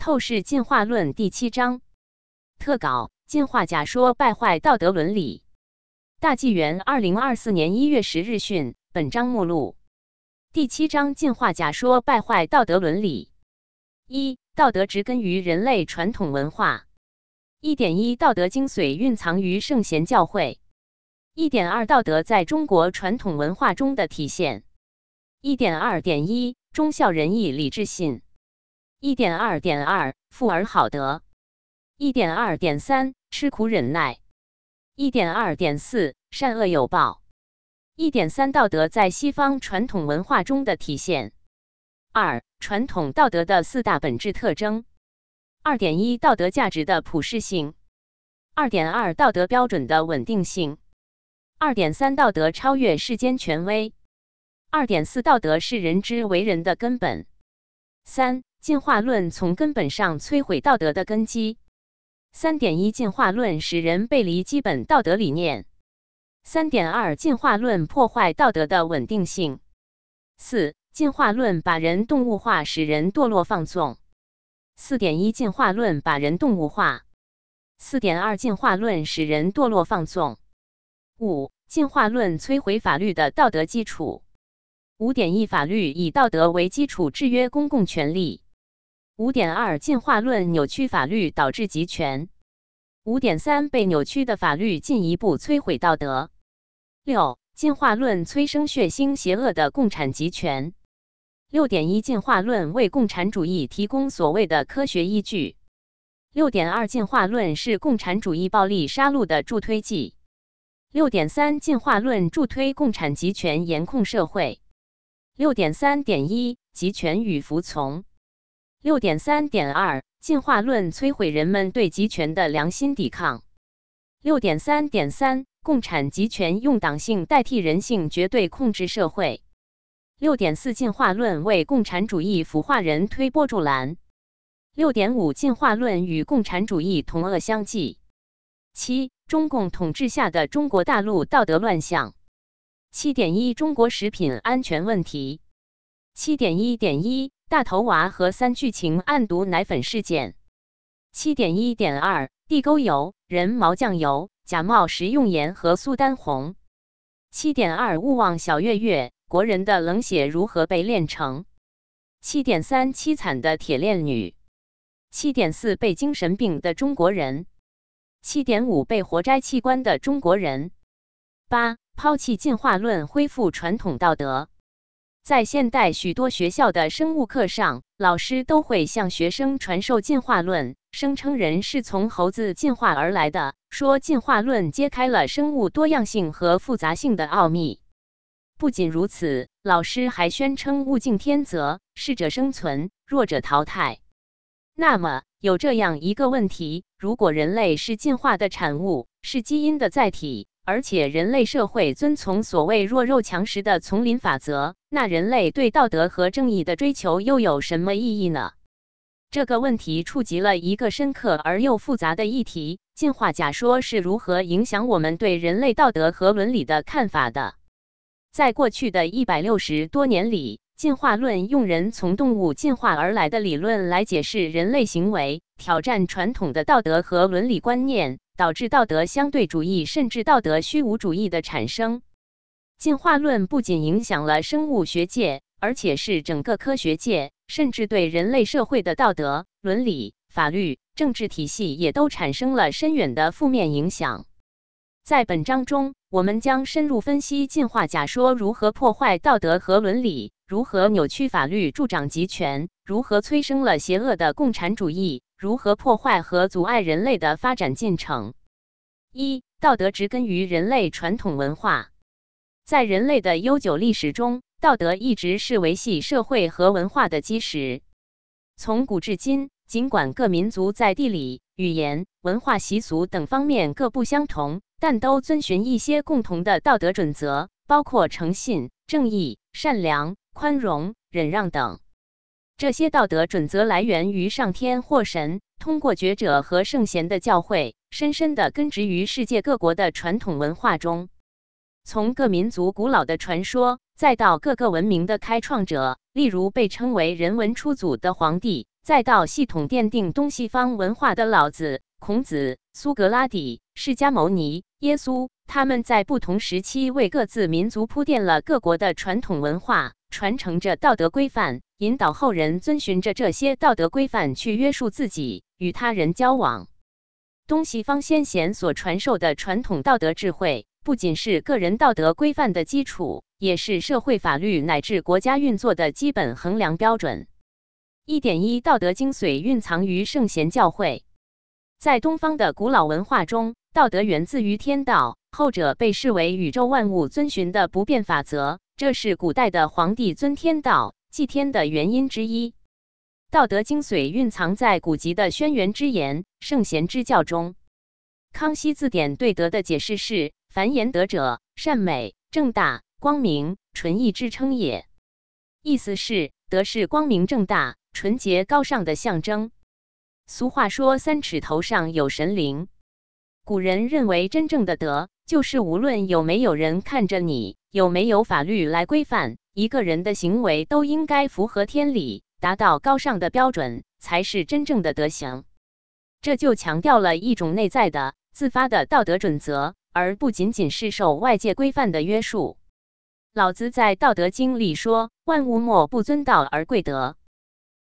透视进化论第七章特稿：进化假说败坏道德伦理。大纪元二零二四年一月十日讯。本章目录：第七章进化假说败坏道德伦理。一、道德植根于人类传统文化。一点一、道德精髓蕴藏于圣贤教诲。一点二、道德在中国传统文化中的体现。一点二点一、忠孝仁义礼智信。一点二点二，富而好德；一点二点三，吃苦忍耐；一点二点四，善恶有报；一点三，道德在西方传统文化中的体现。二、传统道德的四大本质特征。二点一，道德价值的普适性。二点二，道德标准的稳定性。二点三，道德超越世间权威。二点四，道德是人之为人的根本。三。进化论从根本上摧毁道德的根基。三点一，进化论使人背离基本道德理念。三点二，进化论破坏道德的稳定性。四，进化论把人动物化，使人堕落放纵。四点一，进化论把人动物化。四点二，进化论使人堕落放纵。五，进化论摧毁法律的道德基础。五点一，法律以道德为基础制约公共权利。五点二，进化论扭曲法律，导致集权。五点三，被扭曲的法律进一步摧毁道德。六，进化论催生血腥邪恶的共产集权。六点一，进化论为共产主义提供所谓的科学依据。六点二，进化论是共产主义暴力杀戮的助推剂。六点三，进化论助推共产集权严控社会。六点三点一，集权与服从。六点三点二，进化论摧毁人们对集权的良心抵抗。六点三点三，共产集权用党性代替人性，绝对控制社会。六点四，进化论为共产主义腐化人推波助澜。六点五，进化论与共产主义同恶相济。七，中共统治下的中国大陆道德乱象。七点一，中国食品安全问题。七点一点一。大头娃和三剧情暗毒奶粉事件。七点一点二，地沟油、人毛酱油、假冒食用盐和苏丹红。七点二，勿忘小月月，国人的冷血如何被炼成？七点三，凄惨的铁链女。七点四，被精神病的中国人。七点五，被活摘器官的中国人。八，抛弃进化论，恢复传统道德。在现代许多学校的生物课上，老师都会向学生传授进化论，声称人是从猴子进化而来的，说进化论揭开了生物多样性和复杂性的奥秘。不仅如此，老师还宣称物竞天择，适者生存，弱者淘汰。那么，有这样一个问题：如果人类是进化的产物，是基因的载体？而且人类社会遵从所谓弱肉强食的丛林法则，那人类对道德和正义的追求又有什么意义呢？这个问题触及了一个深刻而又复杂的议题：进化假说是如何影响我们对人类道德和伦理的看法的？在过去的一百六十多年里，进化论用人从动物进化而来的理论来解释人类行为，挑战传统的道德和伦理观念。导致道德相对主义甚至道德虚无主义的产生。进化论不仅影响了生物学界，而且是整个科学界，甚至对人类社会的道德、伦理、法律、政治体系也都产生了深远的负面影响。在本章中，我们将深入分析进化假说如何破坏道德和伦理，如何扭曲法律助长集权，如何催生了邪恶的共产主义。如何破坏和阻碍人类的发展进程？一、道德植根于人类传统文化。在人类的悠久历史中，道德一直是维系社会和文化的基石。从古至今，尽管各民族在地理、语言、文化习俗等方面各不相同，但都遵循一些共同的道德准则，包括诚信、正义、善良、宽容、忍让等。这些道德准则来源于上天或神，通过觉者和圣贤的教诲，深深地根植于世界各国的传统文化中。从各民族古老的传说，再到各个文明的开创者，例如被称为人文初祖的皇帝，再到系统奠定东西方文化的老子、孔子、苏格拉底、释迦牟尼、耶稣，他们在不同时期为各自民族铺垫了各国的传统文化，传承着道德规范，引导后人遵循着这些道德规范去约束自己与他人交往。东西方先贤所传授的传统道德智慧，不仅是个人道德规范的基础，也是社会法律乃至国家运作的基本衡量标准。一点一道德精髓蕴藏于圣贤教诲，在东方的古老文化中，道德源自于天道，后者被视为宇宙万物遵循的不变法则，这是古代的皇帝尊天道、祭天的原因之一。道德精髓蕴藏在古籍的轩辕之言、圣贤之教中。康熙字典对德的解释是：凡言德者，善美、正大、光明、纯义之称也。意思是，德是光明正大。纯洁高尚的象征。俗话说：“三尺头上有神灵。”古人认为，真正的德就是无论有没有人看着你，有没有法律来规范，一个人的行为都应该符合天理，达到高尚的标准，才是真正的德行。这就强调了一种内在的、自发的道德准则，而不仅仅是受外界规范的约束。老子在《道德经》里说：“万物莫不尊道而贵德。”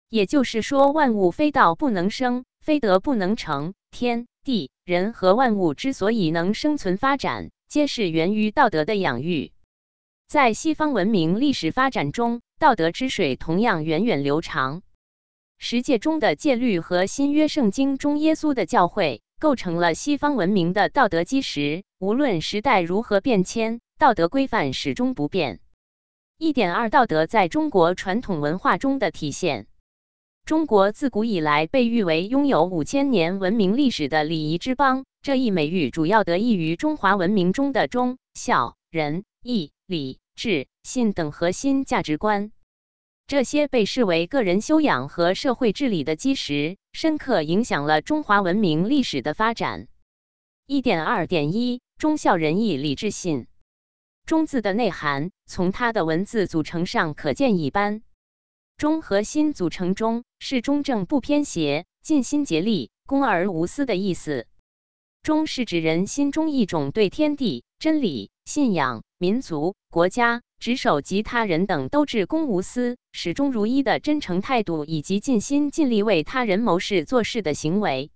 也就是说，万物非道不能生，非德不能成。天地人和万物之所以能生存发展，皆是源于道德的养育。在西方文明历史发展中，道德之水同样源远流长。十诫中的戒律和新约圣经中耶稣的教诲，构成了西方文明的道德基石。无论时代如何变迁，道德规范始终不变。一点二，道德在中国传统文化中的体现。中国自古以来被誉为拥有五千年文明历史的礼仪之邦，这一美誉主要得益于中华文明中的忠、孝、仁、义、礼、智、信等核心价值观。这些被视为个人修养和社会治理的基石，深刻影响了中华文明历史的发展。一点二点一，忠孝仁义礼智信。忠字的内涵，从它的文字组成上可见一斑。忠和心组成中是中正不偏邪、尽心竭力、公而无私的意思。忠是指人心中一种对天地、真理、信仰、民族、国家、职守及他人等都至公无私、始终如一的真诚态度，以及尽心尽力为他人谋事做事的行为。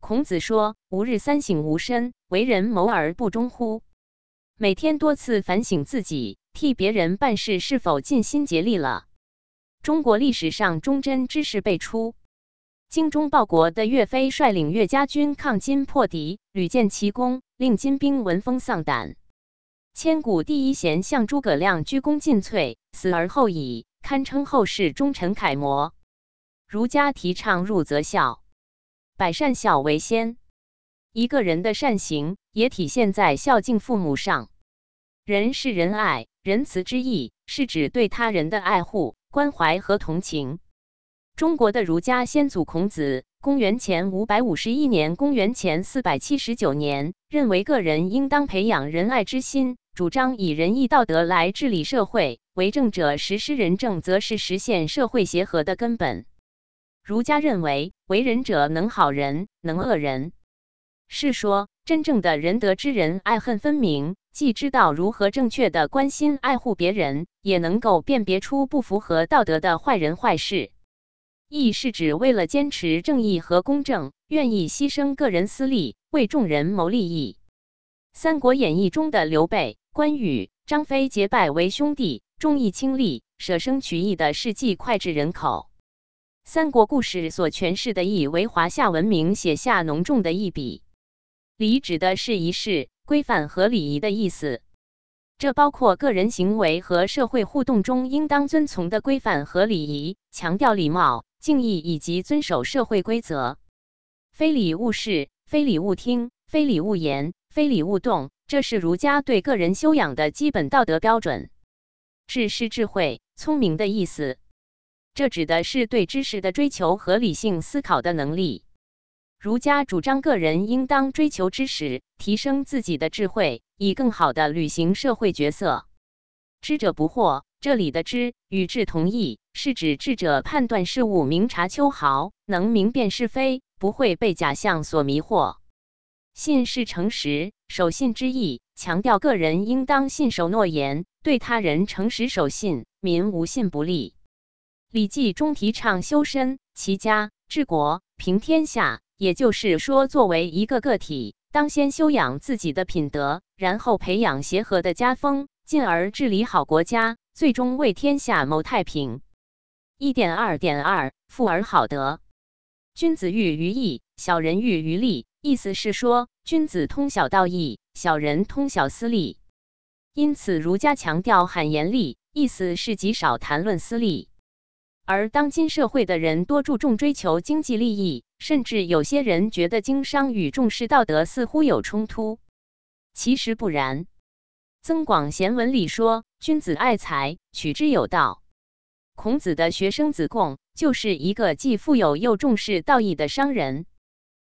孔子说：“吾日三省吾身：为人谋而不忠乎？”每天多次反省自己，替别人办事是否尽心竭力了。中国历史上忠贞之士辈出，精忠报国的岳飞率领岳家军抗金破敌，屡建奇功，令金兵闻风丧胆。千古第一贤相诸葛亮鞠躬尽瘁，死而后已，堪称后世忠臣楷模。儒家提倡入则孝，百善孝为先。一个人的善行也体现在孝敬父母上。仁是仁爱、仁慈之意，是指对他人的爱护。关怀和同情。中国的儒家先祖孔子，公元前五百五十一年，公元前四百七十九年，认为个人应当培养仁爱之心，主张以仁义道德来治理社会。为政者实施仁政，则是实现社会协和的根本。儒家认为，为人者能好人，能恶人。是说，真正的仁德之人，爱恨分明。既知道如何正确的关心爱护别人，也能够辨别出不符合道德的坏人坏事。义是指为了坚持正义和公正，愿意牺牲个人私利，为众人谋利益。《三国演义》中的刘备、关羽、张飞结拜为兄弟，重义轻利，舍生取义的事迹脍炙人口。三国故事所诠释的义，为华夏文明写下浓重的一笔。礼指的是仪式。规范和礼仪的意思，这包括个人行为和社会互动中应当遵从的规范和礼仪，强调礼貌、敬意以及遵守社会规则。非礼勿视，非礼勿听，非礼勿言，非礼勿动，这是儒家对个人修养的基本道德标准。智是智慧、聪明的意思，这指的是对知识的追求和理性思考的能力。儒家主张个人应当追求知识，提升自己的智慧，以更好地履行社会角色。知者不惑，这里的知与智同义，是指智者判断事物明察秋毫，能明辨是非，不会被假象所迷惑。信是诚实，守信之意，强调个人应当信守诺言，对他人诚实守信，民无信不立。《礼记》中提倡修身、齐家、治国、平天下，也就是说，作为一个个体，当先修养自己的品德，然后培养协和的家风，进而治理好国家。最终为天下谋太平。一点二点二，富而好德。君子喻于义，小人喻于利。意思是说，君子通晓道义，小人通晓私利。因此，儒家强调罕言利，意思是极少谈论私利。而当今社会的人多注重追求经济利益，甚至有些人觉得经商与重视道德似乎有冲突。其实不然。《增广贤文》里说：“君子爱财，取之有道。”孔子的学生子贡就是一个既富有又重视道义的商人。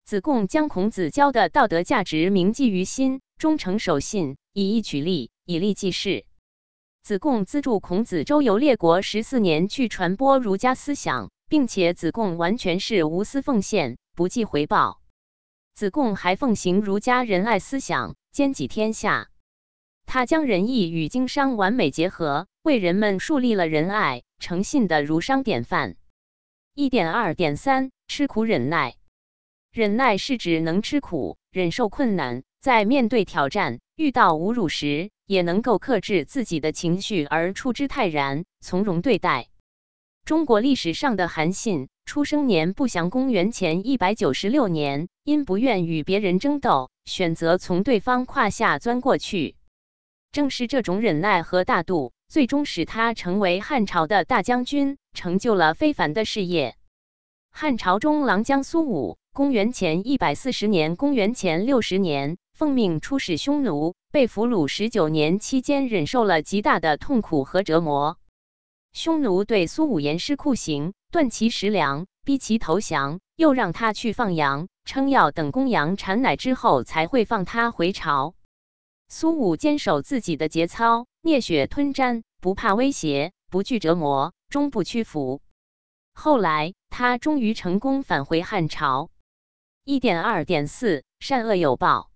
子贡将孔子教的道德价值铭记于心，忠诚守信，以义取利，以利济世。子贡资助孔子周游列国十四年，去传播儒家思想，并且子贡完全是无私奉献，不计回报。子贡还奉行儒家仁爱思想，兼济天下。他将仁义与经商完美结合，为人们树立了仁爱、诚信的儒商典范。一点二点三，吃苦忍耐。忍耐是指能吃苦、忍受困难，在面对挑战、遇到侮辱时，也能够克制自己的情绪而处之泰然，从容对待。中国历史上的韩信，出生年不详，公元前一百九十六年，因不愿与别人争斗，选择从对方胯下钻过去。正是这种忍耐和大度，最终使他成为汉朝的大将军，成就了非凡的事业。汉朝中郎将苏武，公元前一百四十年、公元前六十年，奉命出使匈奴，被俘虏十九年期间，忍受了极大的痛苦和折磨。匈奴对苏武严施酷刑，断其食粮，逼其投降，又让他去放羊，称要等公羊产奶之后，才会放他回朝。苏武坚守自己的节操，聂血吞毡，不怕威胁，不惧折磨，终不屈服。后来，他终于成功返回汉朝。一点二点四，善恶有报。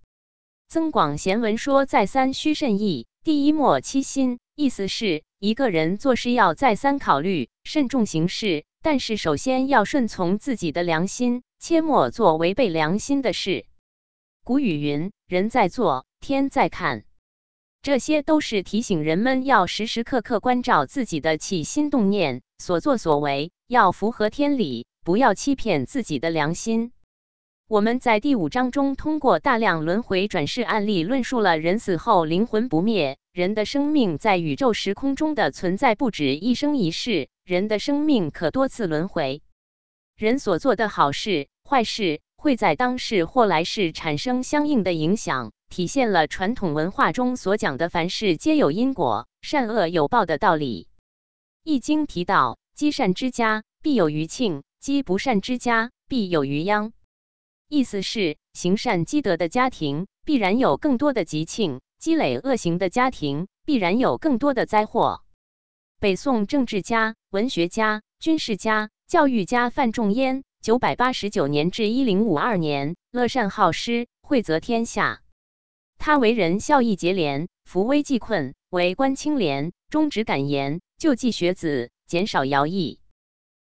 增广贤文说：“再三须慎意，第一莫欺心。”意思是，一个人做事要再三考虑，慎重行事，但是首先要顺从自己的良心，切莫做违背良心的事。古语云：“人在做。”天在看，这些都是提醒人们要时时刻刻关照自己的起心动念，所作所为要符合天理，不要欺骗自己的良心。我们在第五章中通过大量轮回转世案例，论述了人死后灵魂不灭，人的生命在宇宙时空中的存在不止一生一世，人的生命可多次轮回，人所做的好事坏事会在当世或来世产生相应的影响。体现了传统文化中所讲的凡事皆有因果、善恶有报的道理。《易经》提到：“积善之家，必有余庆；积不善之家，必有余殃。”意思是，行善积德的家庭必然有更多的吉庆，积累恶行的家庭必然有更多的灾祸。北宋政治家、文学家、军事家、教育家范仲淹（九百八十九年至一零五二年）乐善好施，惠泽天下。他为人孝义节廉，扶危济困，为官清廉，忠直敢言，救济学子，减少徭役。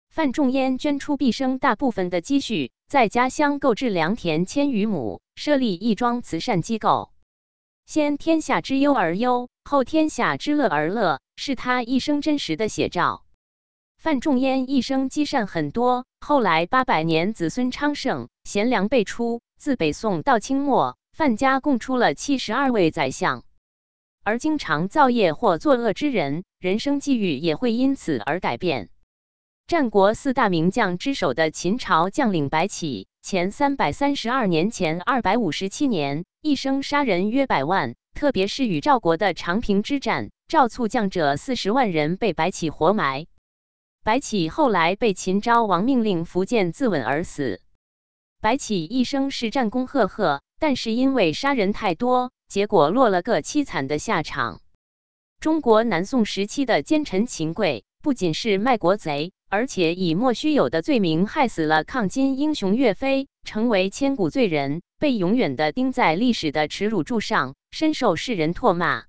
范仲淹捐出毕生大部分的积蓄，在家乡购置良田千余亩，设立义庄慈善机构。先天下之忧而忧，后天下之乐而乐，是他一生真实的写照。范仲淹一生积善很多，后来八百年子孙昌盛，贤良辈出，自北宋到清末。范家共出了七十二位宰相，而经常造业或作恶之人，人生际遇也会因此而改变。战国四大名将之首的秦朝将领白起，前三百三十二年前二百五十七年，一生杀人约百万，特别是与赵国的长平之战，赵卒将者四十万人被白起活埋。白起后来被秦昭王命令伏剑自刎而死。白起一生是战功赫赫。但是因为杀人太多，结果落了个凄惨的下场。中国南宋时期的奸臣秦桧，不仅是卖国贼，而且以莫须有的罪名害死了抗金英雄岳飞，成为千古罪人，被永远的钉在历史的耻辱柱上，深受世人唾骂。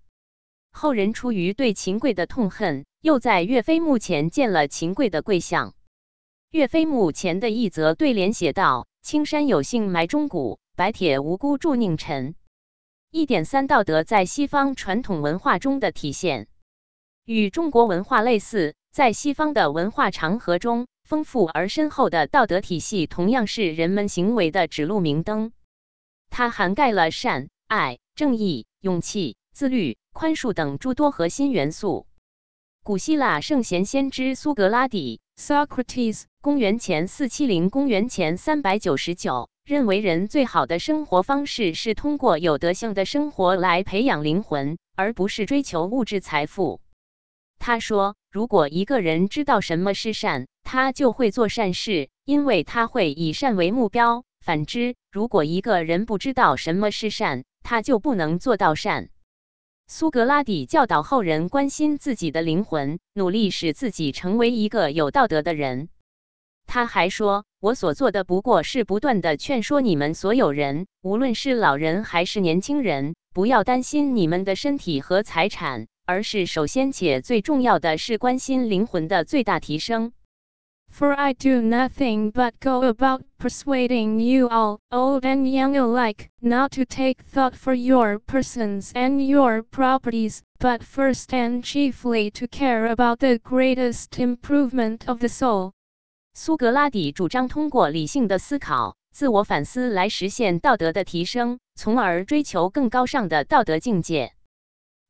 后人出于对秦桧的痛恨，又在岳飞墓前建了秦桧的跪像。岳飞墓前的一则对联写道：“青山有幸埋忠骨，白铁无辜铸佞臣。”一点三道德在西方传统文化中的体现，与中国文化类似。在西方的文化长河中，丰富而深厚的道德体系同样是人们行为的指路明灯。它涵盖了善、爱、正义、勇气、自律。宽恕等诸多核心元素。古希腊圣贤先知苏格拉底 （Socrates，公元前四七零，公元前三百九十九）认为，人最好的生活方式是通过有德性的生活来培养灵魂，而不是追求物质财富。他说：“如果一个人知道什么是善，他就会做善事，因为他会以善为目标；反之，如果一个人不知道什么是善，他就不能做到善。”苏格拉底教导后人关心自己的灵魂，努力使自己成为一个有道德的人。他还说：“我所做的不过是不断的劝说你们所有人，无论是老人还是年轻人，不要担心你们的身体和财产，而是首先且最重要的是关心灵魂的最大提升。” For I do nothing but go about persuading you all, old and young alike, not to take thought for your persons and your properties, but first and chiefly to care about the greatest improvement of the soul. 苏格拉底主张通过理性的思考、自我反思来实现道德的提升，从而追求更高尚的道德境界。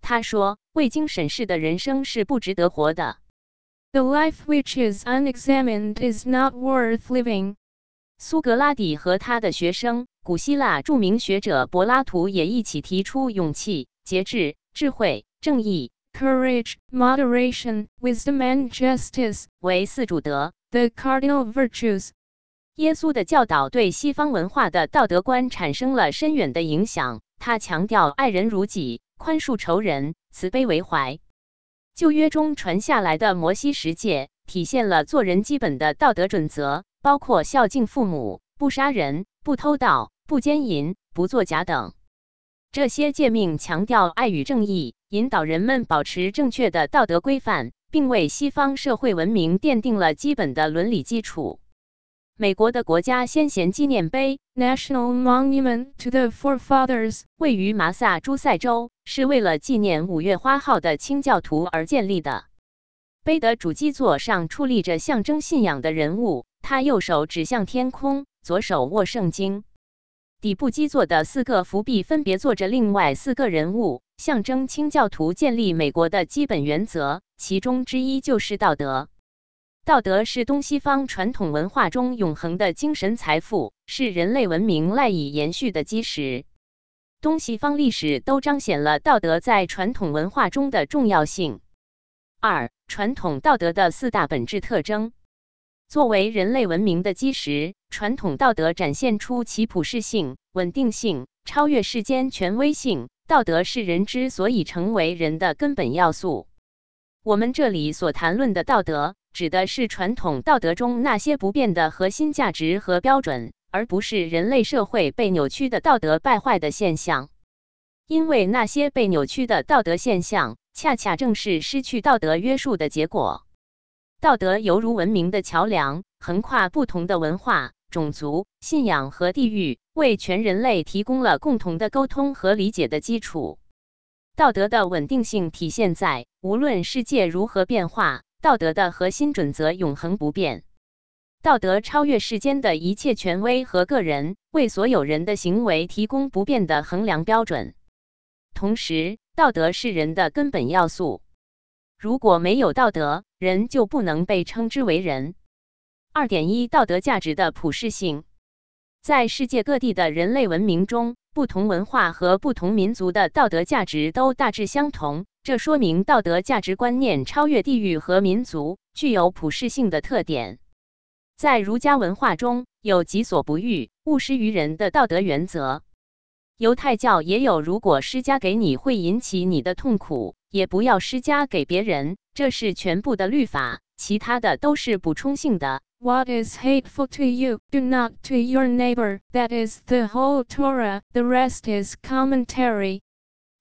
他说：“未经审视的人生是不值得活的。” The life which is unexamined is not worth living。苏格拉底和他的学生，古希腊著名学者柏拉图也一起提出勇气、节制、智慧、正义 （courage, moderation, wisdom and justice） 为四主德 （the cardinal virtues）。耶稣的教导对西方文化的道德观产生了深远的影响。他强调爱人如己、宽恕仇人、慈悲为怀。旧约中传下来的摩西十诫，体现了做人基本的道德准则，包括孝敬父母、不杀人、不偷盗、不奸淫、不作假等。这些诫命强调爱与正义，引导人们保持正确的道德规范，并为西方社会文明奠定了基本的伦理基础。美国的国家先贤纪念碑 （National Monument to the Forefathers） 位于马萨诸塞州，是为了纪念五月花号的清教徒而建立的。碑的主基座上矗立着象征信仰的人物，他右手指向天空，左手握圣经。底部基座的四个扶壁分别坐着另外四个人物，象征清教徒建立美国的基本原则，其中之一就是道德。道德是东西方传统文化中永恒的精神财富，是人类文明赖以延续的基石。东西方历史都彰显了道德在传统文化中的重要性。二、传统道德的四大本质特征。作为人类文明的基石，传统道德展现出其普适性、稳定性、超越世间权威性。道德是人之所以成为人的根本要素。我们这里所谈论的道德。指的是传统道德中那些不变的核心价值和标准，而不是人类社会被扭曲的道德败坏的现象。因为那些被扭曲的道德现象，恰恰正是失去道德约束的结果。道德犹如文明的桥梁，横跨不同的文化、种族、信仰和地域，为全人类提供了共同的沟通和理解的基础。道德的稳定性体现在，无论世界如何变化。道德的核心准则永恒不变，道德超越世间的一切权威和个人，为所有人的行为提供不变的衡量标准。同时，道德是人的根本要素。如果没有道德，人就不能被称之为人。二点一，道德价值的普适性，在世界各地的人类文明中。不同文化和不同民族的道德价值都大致相同，这说明道德价值观念超越地域和民族，具有普适性的特点。在儒家文化中有“己所不欲，勿施于人”的道德原则；犹太教也有“如果施加给你会引起你的痛苦，也不要施加给别人。这是全部的律法，其他的都是补充性的。What is hateful to you, do not to your neighbor. That is the whole Torah. The rest is commentary.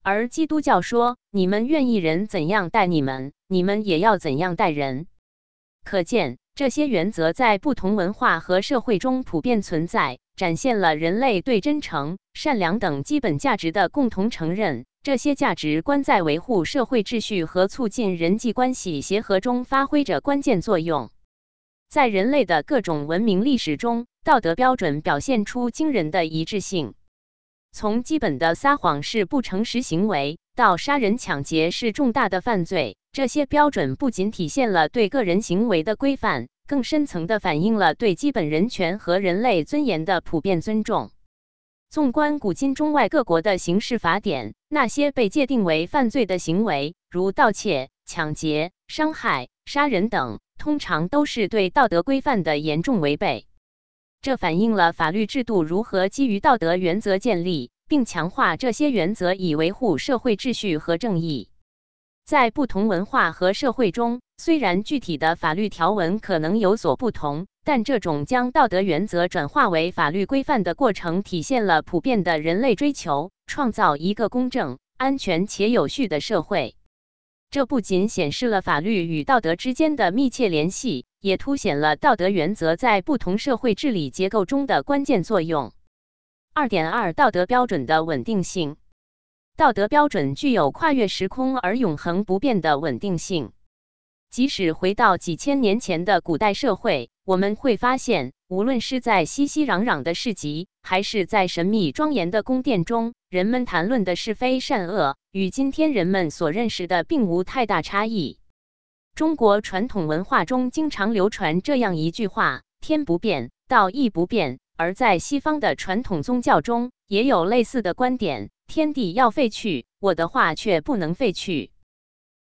而基督教说，你们愿意人怎样待你们，你们也要怎样待人。可见，这些原则在不同文化和社会中普遍存在，展现了人类对真诚、善良等基本价值的共同承认。这些价值观在维护社会秩序和促进人际关系协和中发挥着关键作用。在人类的各种文明历史中，道德标准表现出惊人的一致性。从基本的撒谎是不诚实行为，到杀人抢劫是重大的犯罪，这些标准不仅体现了对个人行为的规范，更深层地反映了对基本人权和人类尊严的普遍尊重。纵观古今中外各国的刑事法典，那些被界定为犯罪的行为，如盗窃、抢劫、伤害、杀人等，通常都是对道德规范的严重违背。这反映了法律制度如何基于道德原则建立，并强化这些原则以维护社会秩序和正义。在不同文化和社会中，虽然具体的法律条文可能有所不同，但这种将道德原则转化为法律规范的过程，体现了普遍的人类追求，创造一个公正、安全且有序的社会。这不仅显示了法律与道德之间的密切联系。也凸显了道德原则在不同社会治理结构中的关键作用。二点二，道德标准的稳定性。道德标准具有跨越时空而永恒不变的稳定性。即使回到几千年前的古代社会，我们会发现，无论是在熙熙攘攘的市集，还是在神秘庄严的宫殿中，人们谈论的是非善恶，与今天人们所认识的并无太大差异。中国传统文化中经常流传这样一句话：“天不变，道亦不变。”而在西方的传统宗教中，也有类似的观点：“天地要废去，我的话却不能废去。”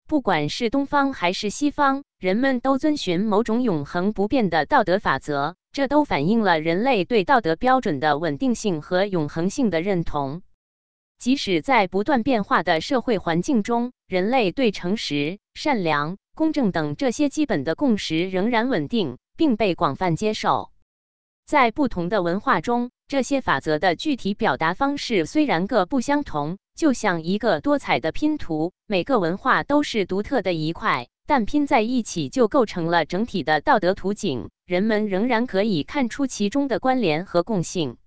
不管是东方还是西方，人们都遵循某种永恒不变的道德法则，这都反映了人类对道德标准的稳定性和永恒性的认同。即使在不断变化的社会环境中，人类对诚实、善良。公正等这些基本的共识仍然稳定，并被广泛接受。在不同的文化中，这些法则的具体表达方式虽然各不相同，就像一个多彩的拼图，每个文化都是独特的一块，但拼在一起就构成了整体的道德图景。人们仍然可以看出其中的关联和共性。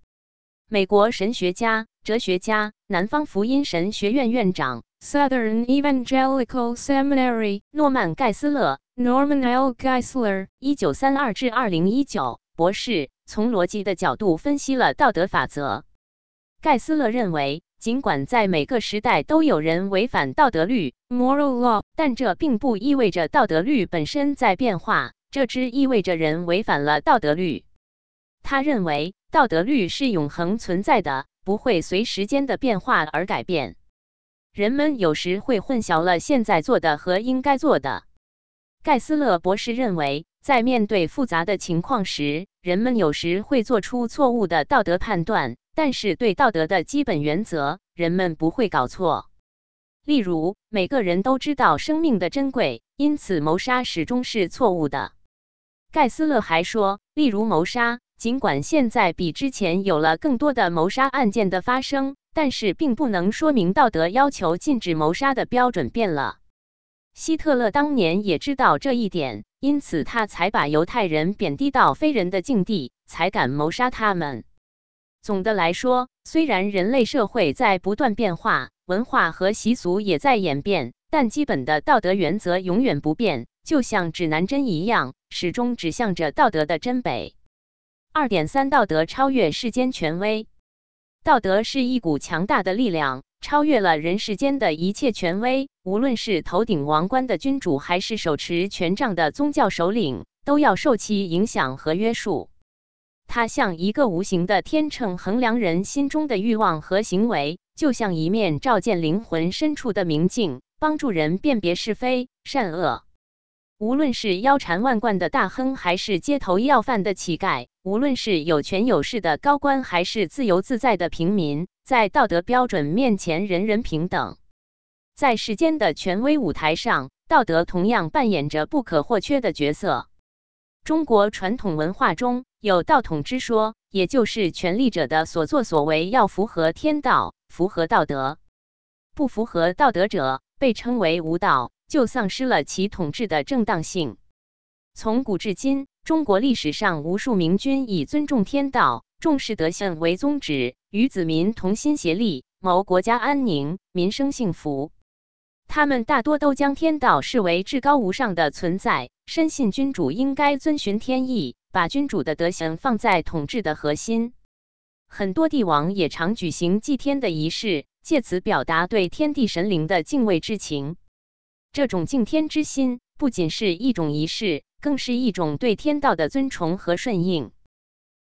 美国神学家、哲学家、南方福音神学院院长。Southern Evangelical Seminary，诺曼·盖斯勒 （Norman L. Geisler），一九三二至二零一九，博士，从逻辑的角度分析了道德法则。盖斯勒认为，尽管在每个时代都有人违反道德律 （moral law），但这并不意味着道德律本身在变化，这只意味着人违反了道德律。他认为，道德律是永恒存在的，不会随时间的变化而改变。人们有时会混淆了现在做的和应该做的。盖斯勒博士认为，在面对复杂的情况时，人们有时会做出错误的道德判断，但是对道德的基本原则，人们不会搞错。例如，每个人都知道生命的珍贵，因此谋杀始终是错误的。盖斯勒还说，例如谋杀，尽管现在比之前有了更多的谋杀案件的发生。但是并不能说明道德要求禁止谋杀的标准变了。希特勒当年也知道这一点，因此他才把犹太人贬低到非人的境地，才敢谋杀他们。总的来说，虽然人类社会在不断变化，文化和习俗也在演变，但基本的道德原则永远不变，就像指南针一样，始终指向着道德的真北。二点三，道德超越世间权威。道德是一股强大的力量，超越了人世间的一切权威。无论是头顶王冠的君主，还是手持权杖的宗教首领，都要受其影响和约束。它像一个无形的天秤，衡量人心中的欲望和行为；就像一面照见灵魂深处的明镜，帮助人辨别是非善恶。无论是腰缠万贯的大亨，还是街头要饭的乞丐；无论是有权有势的高官，还是自由自在的平民，在道德标准面前，人人平等。在世间的权威舞台上，道德同样扮演着不可或缺的角色。中国传统文化中有道统之说，也就是权力者的所作所为要符合天道，符合道德。不符合道德者，被称为无道，就丧失了其统治的正当性。从古至今，中国历史上无数明君以尊重天道、重视德性为宗旨，与子民同心协力，谋国家安宁、民生幸福。他们大多都将天道视为至高无上的存在，深信君主应该遵循天意，把君主的德行放在统治的核心。很多帝王也常举行祭天的仪式，借此表达对天地神灵的敬畏之情。这种敬天之心，不仅是一种仪式，更是一种对天道的尊崇和顺应。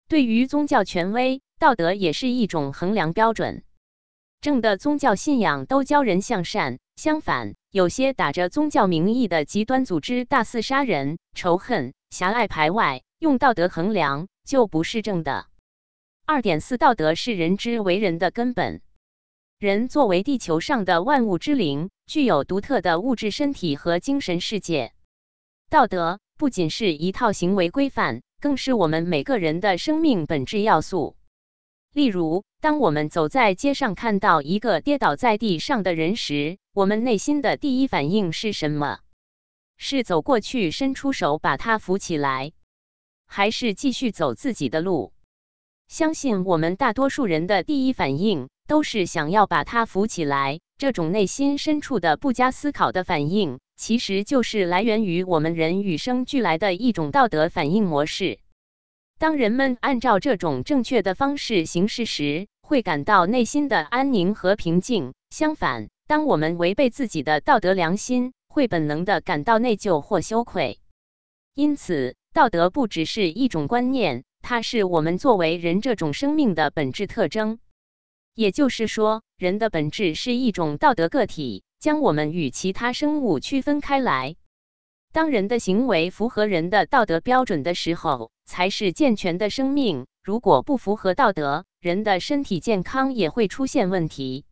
对于宗教权威，道德也是一种衡量标准。正的宗教信仰都教人向善。相反，有些打着宗教名义的极端组织大肆杀人、仇恨、狭隘排外，用道德衡量就不是正的。二点四，道德是人之为人的根本。人作为地球上的万物之灵，具有独特的物质身体和精神世界。道德不仅是一套行为规范，更是我们每个人的生命本质要素。例如，当我们走在街上看到一个跌倒在地上的人时，我们内心的第一反应是什么？是走过去伸出手把他扶起来，还是继续走自己的路？相信我们大多数人的第一反应都是想要把他扶起来。这种内心深处的不加思考的反应，其实就是来源于我们人与生俱来的一种道德反应模式。当人们按照这种正确的方式行事时，会感到内心的安宁和平静。相反，当我们违背自己的道德良心，会本能的感到内疚或羞愧。因此，道德不只是一种观念，它是我们作为人这种生命的本质特征。也就是说，人的本质是一种道德个体，将我们与其他生物区分开来。当人的行为符合人的道德标准的时候，才是健全的生命。如果不符合道德，人的身体健康也会出现问题。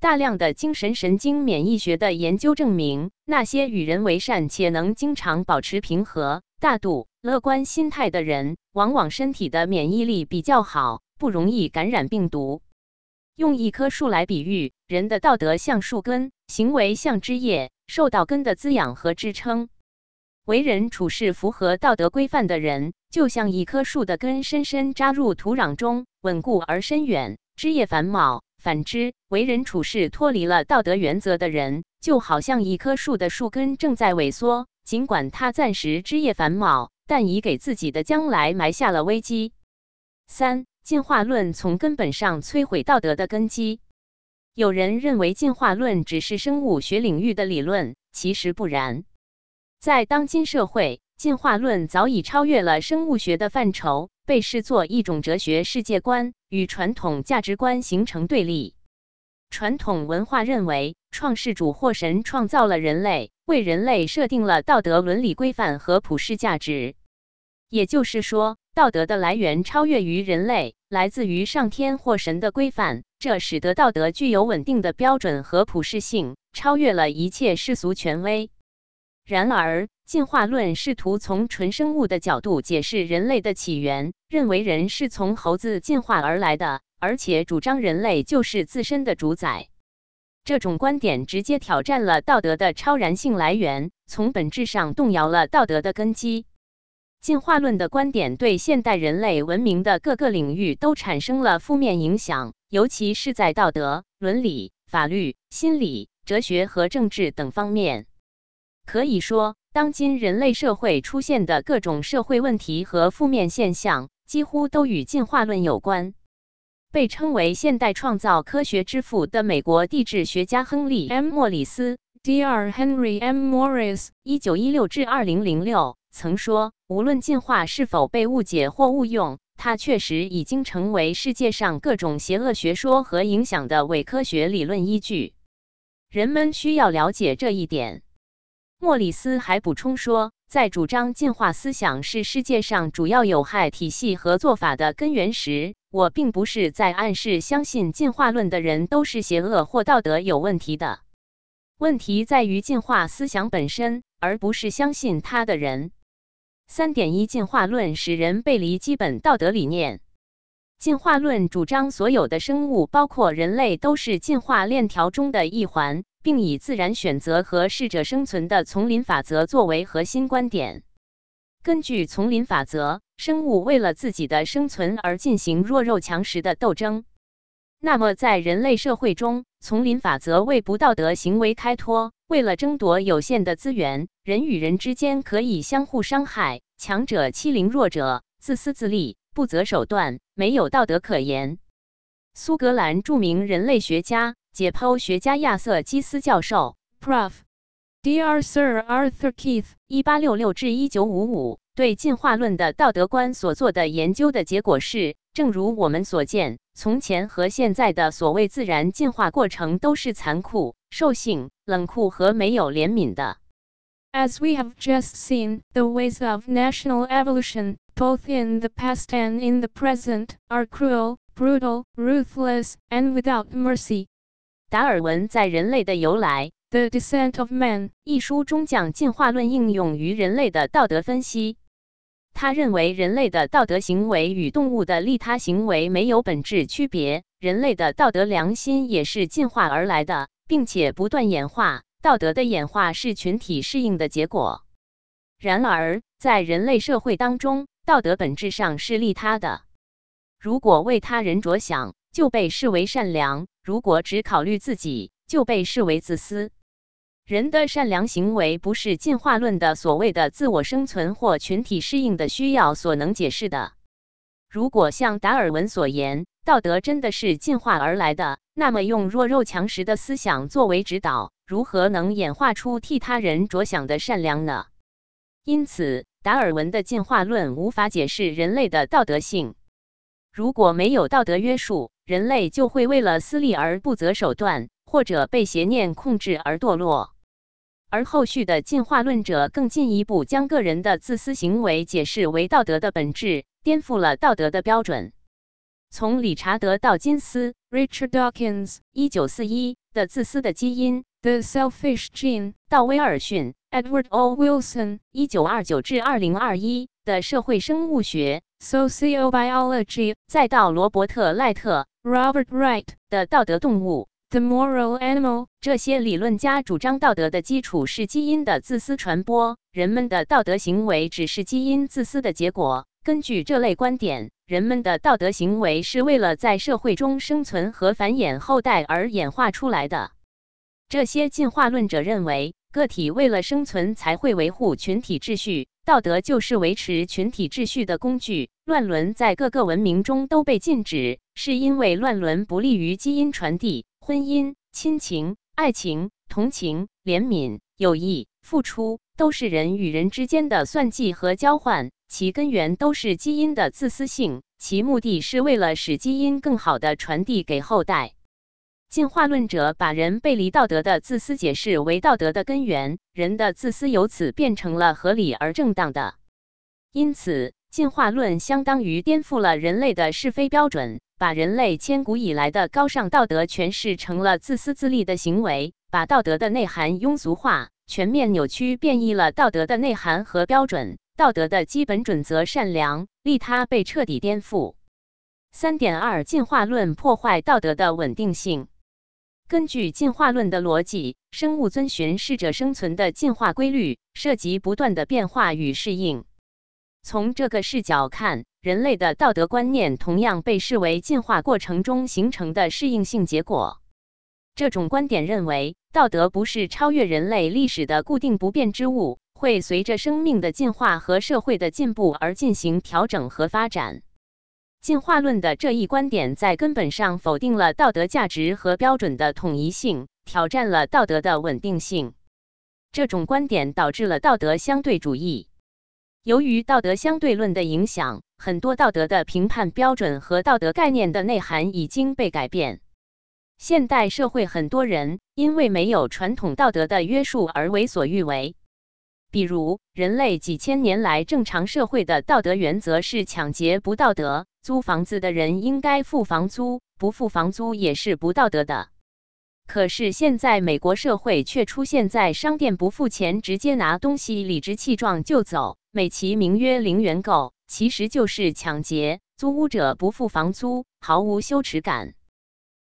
大量的精神神经免疫学的研究证明，那些与人为善且能经常保持平和、大度、乐观心态的人，往往身体的免疫力比较好，不容易感染病毒。用一棵树来比喻，人的道德像树根，行为像枝叶，受到根的滋养和支撑。为人处事符合道德规范的人，就像一棵树的根深深扎入土壤中，稳固而深远，枝叶繁茂。反之，为人处事脱离了道德原则的人，就好像一棵树的树根正在萎缩，尽管它暂时枝叶繁茂，但已给自己的将来埋下了危机。三、进化论从根本上摧毁道德的根基。有人认为进化论只是生物学领域的理论，其实不然。在当今社会，进化论早已超越了生物学的范畴。被视作一种哲学世界观，与传统价值观形成对立。传统文化认为，创世主或神创造了人类，为人类设定了道德伦理规范和普世价值。也就是说，道德的来源超越于人类，来自于上天或神的规范。这使得道德具有稳定的标准和普适性，超越了一切世俗权威。然而，进化论试图从纯生物的角度解释人类的起源，认为人是从猴子进化而来的，而且主张人类就是自身的主宰。这种观点直接挑战了道德的超然性来源，从本质上动摇了道德的根基。进化论的观点对现代人类文明的各个领域都产生了负面影响，尤其是在道德、伦理、法律、心理、哲学和政治等方面。可以说，当今人类社会出现的各种社会问题和负面现象，几乎都与进化论有关。被称为现代创造科学之父的美国地质学家亨利 ·M· 莫里斯 （Dr. Henry M. Morris，一九一六至二零零六）曾说：“无论进化是否被误解或误用，它确实已经成为世界上各种邪恶学说和影响的伪科学理论依据。人们需要了解这一点。”莫里斯还补充说，在主张进化思想是世界上主要有害体系和做法的根源时，我并不是在暗示相信进化论的人都是邪恶或道德有问题的。问题在于进化思想本身，而不是相信它的人。三点一进化论使人背离基本道德理念。进化论主张所有的生物，包括人类，都是进化链条中的一环，并以自然选择和适者生存的丛林法则作为核心观点。根据丛林法则，生物为了自己的生存而进行弱肉强食的斗争。那么，在人类社会中，丛林法则为不道德行为开脱。为了争夺有限的资源，人与人之间可以相互伤害，强者欺凌弱者，自私自利，不择手段，没有道德可言。苏格兰著名人类学家、解剖学家亚瑟·基斯教授 （Prof. Dr. Sir Arthur Keith，（1866-1955） 对进化论的道德观所做的研究的结果是：正如我们所见，从前和现在的所谓自然进化过程都是残酷、兽性。冷酷和没有怜悯的。As we have just seen, the ways of national evolution, both in the past and in the present, are cruel, brutal, ruthless, and without mercy. 达尔文在《人类的由来》（The Descent of Man） 一书中将进化论应用于人类的道德分析。他认为人类的道德行为与动物的利他行为没有本质区别，人类的道德良心也是进化而来的。并且不断演化，道德的演化是群体适应的结果。然而，在人类社会当中，道德本质上是利他的。如果为他人着想，就被视为善良；如果只考虑自己，就被视为自私。人的善良行为不是进化论的所谓的自我生存或群体适应的需要所能解释的。如果像达尔文所言，道德真的是进化而来的。那么，用弱肉强食的思想作为指导，如何能演化出替他人着想的善良呢？因此，达尔文的进化论无法解释人类的道德性。如果没有道德约束，人类就会为了私利而不择手段，或者被邪念控制而堕落。而后续的进化论者更进一步将个人的自私行为解释为道德的本质，颠覆了道德的标准。从理查德·道金斯 （Richard Dawkins，一九四一）的自私的基因 （The Selfish Gene） 到威尔逊 （Edward O. Wilson，一九二九至二零二一）的社会生物学 （Sociobiology），再到罗伯特·赖特 （Robert Wright） 的道德动物 （The Moral Animal），这些理论家主张道德的基础是基因的自私传播，人们的道德行为只是基因自私的结果。根据这类观点。人们的道德行为是为了在社会中生存和繁衍后代而演化出来的。这些进化论者认为，个体为了生存才会维护群体秩序，道德就是维持群体秩序的工具。乱伦在各个文明中都被禁止，是因为乱伦不利于基因传递。婚姻、亲情、爱情、同情、怜悯、友谊、付出，都是人与人之间的算计和交换。其根源都是基因的自私性，其目的是为了使基因更好的传递给后代。进化论者把人背离道德的自私解释为道德的根源，人的自私由此变成了合理而正当的。因此，进化论相当于颠覆了人类的是非标准，把人类千古以来的高尚道德诠释成了自私自利的行为，把道德的内涵庸俗化，全面扭曲变异了道德的内涵和标准。道德的基本准则善良、利他被彻底颠覆。三点二，进化论破坏道德的稳定性。根据进化论的逻辑，生物遵循适者生存的进化规律，涉及不断的变化与适应。从这个视角看，人类的道德观念同样被视为进化过程中形成的适应性结果。这种观点认为，道德不是超越人类历史的固定不变之物。会随着生命的进化和社会的进步而进行调整和发展。进化论的这一观点在根本上否定了道德价值和标准的统一性，挑战了道德的稳定性。这种观点导致了道德相对主义。由于道德相对论的影响，很多道德的评判标准和道德概念的内涵已经被改变。现代社会很多人因为没有传统道德的约束而为所欲为。比如，人类几千年来正常社会的道德原则是抢劫不道德，租房子的人应该付房租，不付房租也是不道德的。可是现在美国社会却出现在商店不付钱直接拿东西理直气壮就走，美其名曰零元购，其实就是抢劫。租屋者不付房租，毫无羞耻感。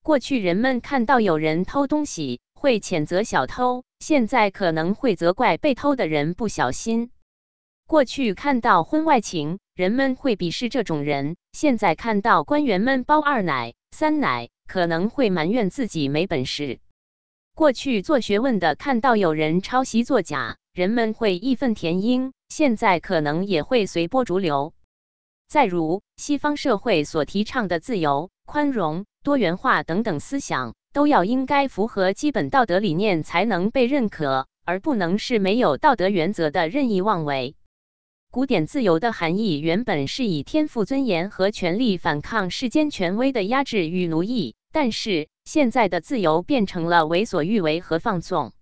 过去人们看到有人偷东西会谴责小偷，现在可能会责怪被偷的人不小心。过去看到婚外情，人们会鄙视这种人；现在看到官员们包二奶、三奶，可能会埋怨自己没本事。过去做学问的看到有人抄袭作假，人们会义愤填膺；现在可能也会随波逐流。再如西方社会所提倡的自由、宽容。多元化等等思想都要应该符合基本道德理念才能被认可，而不能是没有道德原则的任意妄为。古典自由的含义原本是以天赋尊严和权力反抗世间权威的压制与奴役，但是现在的自由变成了为所欲为和放纵。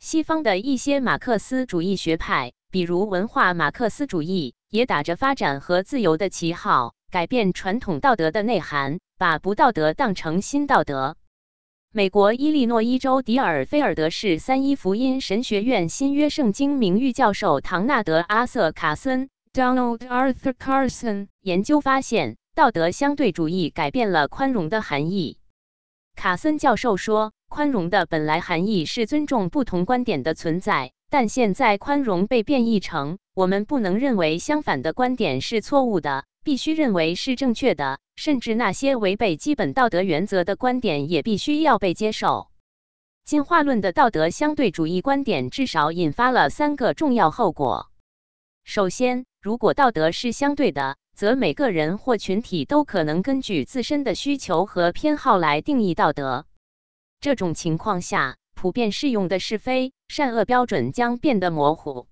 西方的一些马克思主义学派，比如文化马克思主义，也打着发展和自由的旗号，改变传统道德的内涵。把不道德当成新道德。美国伊利诺伊州迪尔菲尔德市三一福音神学院新约圣经名誉教授唐纳德·阿瑟卡森 （Donald Arthur Carson） 研究发现，道德相对主义改变了宽容的含义。卡森教授说，宽容的本来含义是尊重不同观点的存在，但现在宽容被变异成我们不能认为相反的观点是错误的。必须认为是正确的，甚至那些违背基本道德原则的观点也必须要被接受。进化论的道德相对主义观点至少引发了三个重要后果。首先，如果道德是相对的，则每个人或群体都可能根据自身的需求和偏好来定义道德。这种情况下，普遍适用的是非善恶标准将变得模糊。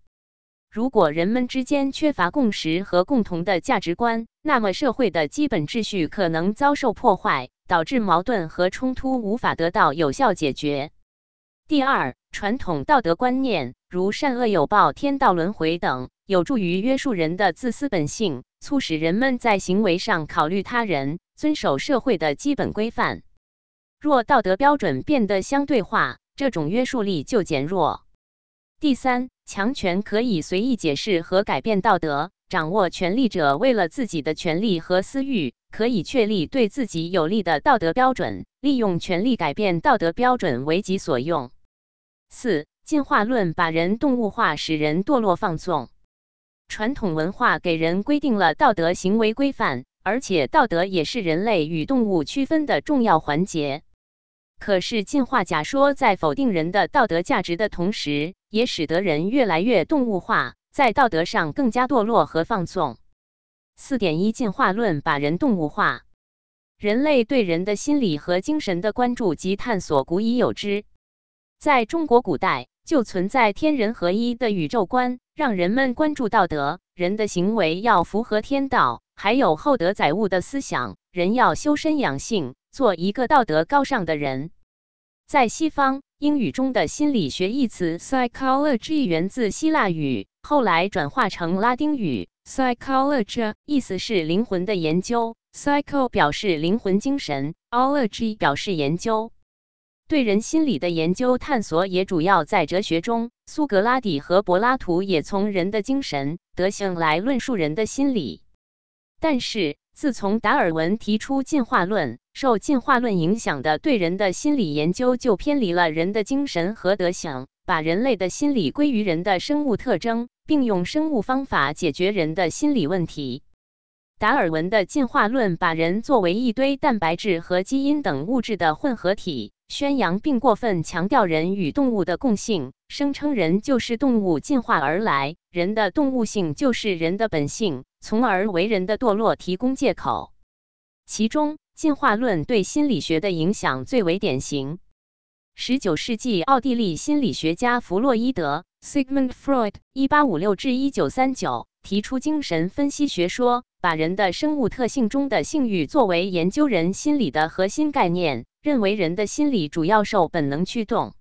如果人们之间缺乏共识和共同的价值观，那么社会的基本秩序可能遭受破坏，导致矛盾和冲突无法得到有效解决。第二，传统道德观念如善恶有报、天道轮回等，有助于约束人的自私本性，促使人们在行为上考虑他人，遵守社会的基本规范。若道德标准变得相对化，这种约束力就减弱。第三，强权可以随意解释和改变道德。掌握权力者为了自己的权利和私欲，可以确立对自己有利的道德标准，利用权力改变道德标准为己所用。四，进化论把人动物化，使人堕落放纵。传统文化给人规定了道德行为规范，而且道德也是人类与动物区分的重要环节。可是，进化假说在否定人的道德价值的同时，也使得人越来越动物化，在道德上更加堕落和放纵。四点一进化论把人动物化，人类对人的心理和精神的关注及探索古已有之。在中国古代就存在天人合一的宇宙观，让人们关注道德，人的行为要符合天道，还有厚德载物的思想，人要修身养性。做一个道德高尚的人，在西方英语中的心理学一词 psychology 源自希腊语，后来转化成拉丁语 psychology，意思是灵魂的研究。psycho 表示灵魂精神，ology 表示研究。对人心理的研究探索也主要在哲学中。苏格拉底和柏拉图也从人的精神德性来论述人的心理，但是。自从达尔文提出进化论，受进化论影响的对人的心理研究就偏离了人的精神和德行，把人类的心理归于人的生物特征，并用生物方法解决人的心理问题。达尔文的进化论把人作为一堆蛋白质和基因等物质的混合体，宣扬并过分强调人与动物的共性，声称人就是动物进化而来，人的动物性就是人的本性。从而为人的堕落提供借口。其中，进化论对心理学的影响最为典型。十九世纪奥地利心理学家弗洛伊德 （Sigmund Freud，一八五六至一九三九）提出精神分析学说，把人的生物特性中的性欲作为研究人心理的核心概念，认为人的心理主要受本能驱动。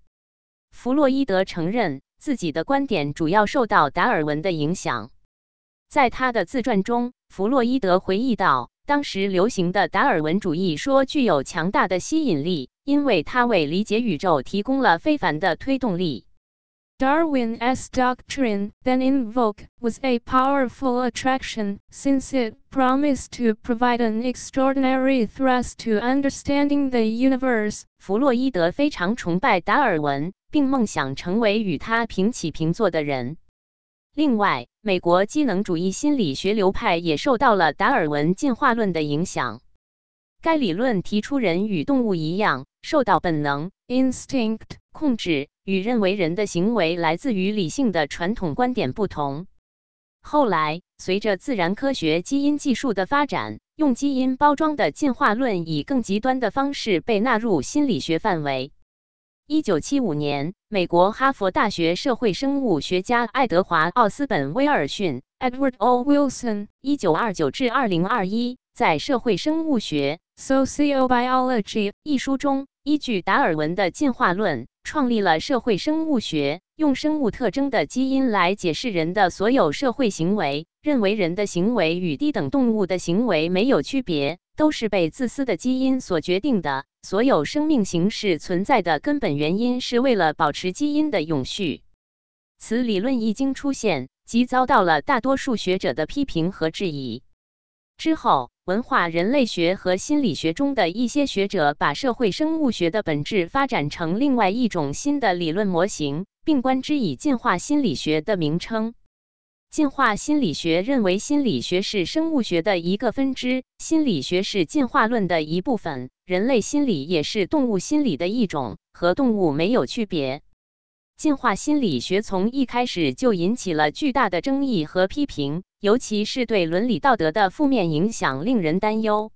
弗洛伊德承认自己的观点主要受到达尔文的影响。在他的自传中，弗洛伊德回忆道：“当时流行的达尔文主义说具有强大的吸引力，因为它为理解宇宙提供了非凡的推动力。Darwin's doctrine, then invoke, was a powerful attraction, since it promised to provide an extraordinary thrust to understanding the universe. 弗洛伊德非常崇拜达尔文，并梦想成为与他平起平坐的人。另外，美国机能主义心理学流派也受到了达尔文进化论的影响。该理论提出，人与动物一样，受到本能 （instinct） 控制。与认为人的行为来自于理性的传统观点不同，后来随着自然科学基因技术的发展，用基因包装的进化论以更极端的方式被纳入心理学范围。一九七五年，美国哈佛大学社会生物学家爱德华·奥斯本·威尔逊 （Edward O. Wilson，一九二九至二零二一）在《社会生物学》（Sociobiology） 一书中，依据达尔文的进化论。创立了社会生物学，用生物特征的基因来解释人的所有社会行为，认为人的行为与低等动物的行为没有区别，都是被自私的基因所决定的。所有生命形式存在的根本原因是为了保持基因的永续。此理论一经出现，即遭到了大多数学者的批评和质疑。之后。文化人类学和心理学中的一些学者把社会生物学的本质发展成另外一种新的理论模型，并冠之以进化心理学的名称。进化心理学认为心理学是生物学的一个分支，心理学是进化论的一部分，人类心理也是动物心理的一种，和动物没有区别。进化心理学从一开始就引起了巨大的争议和批评。尤其是对伦理道德的负面影响令人担忧。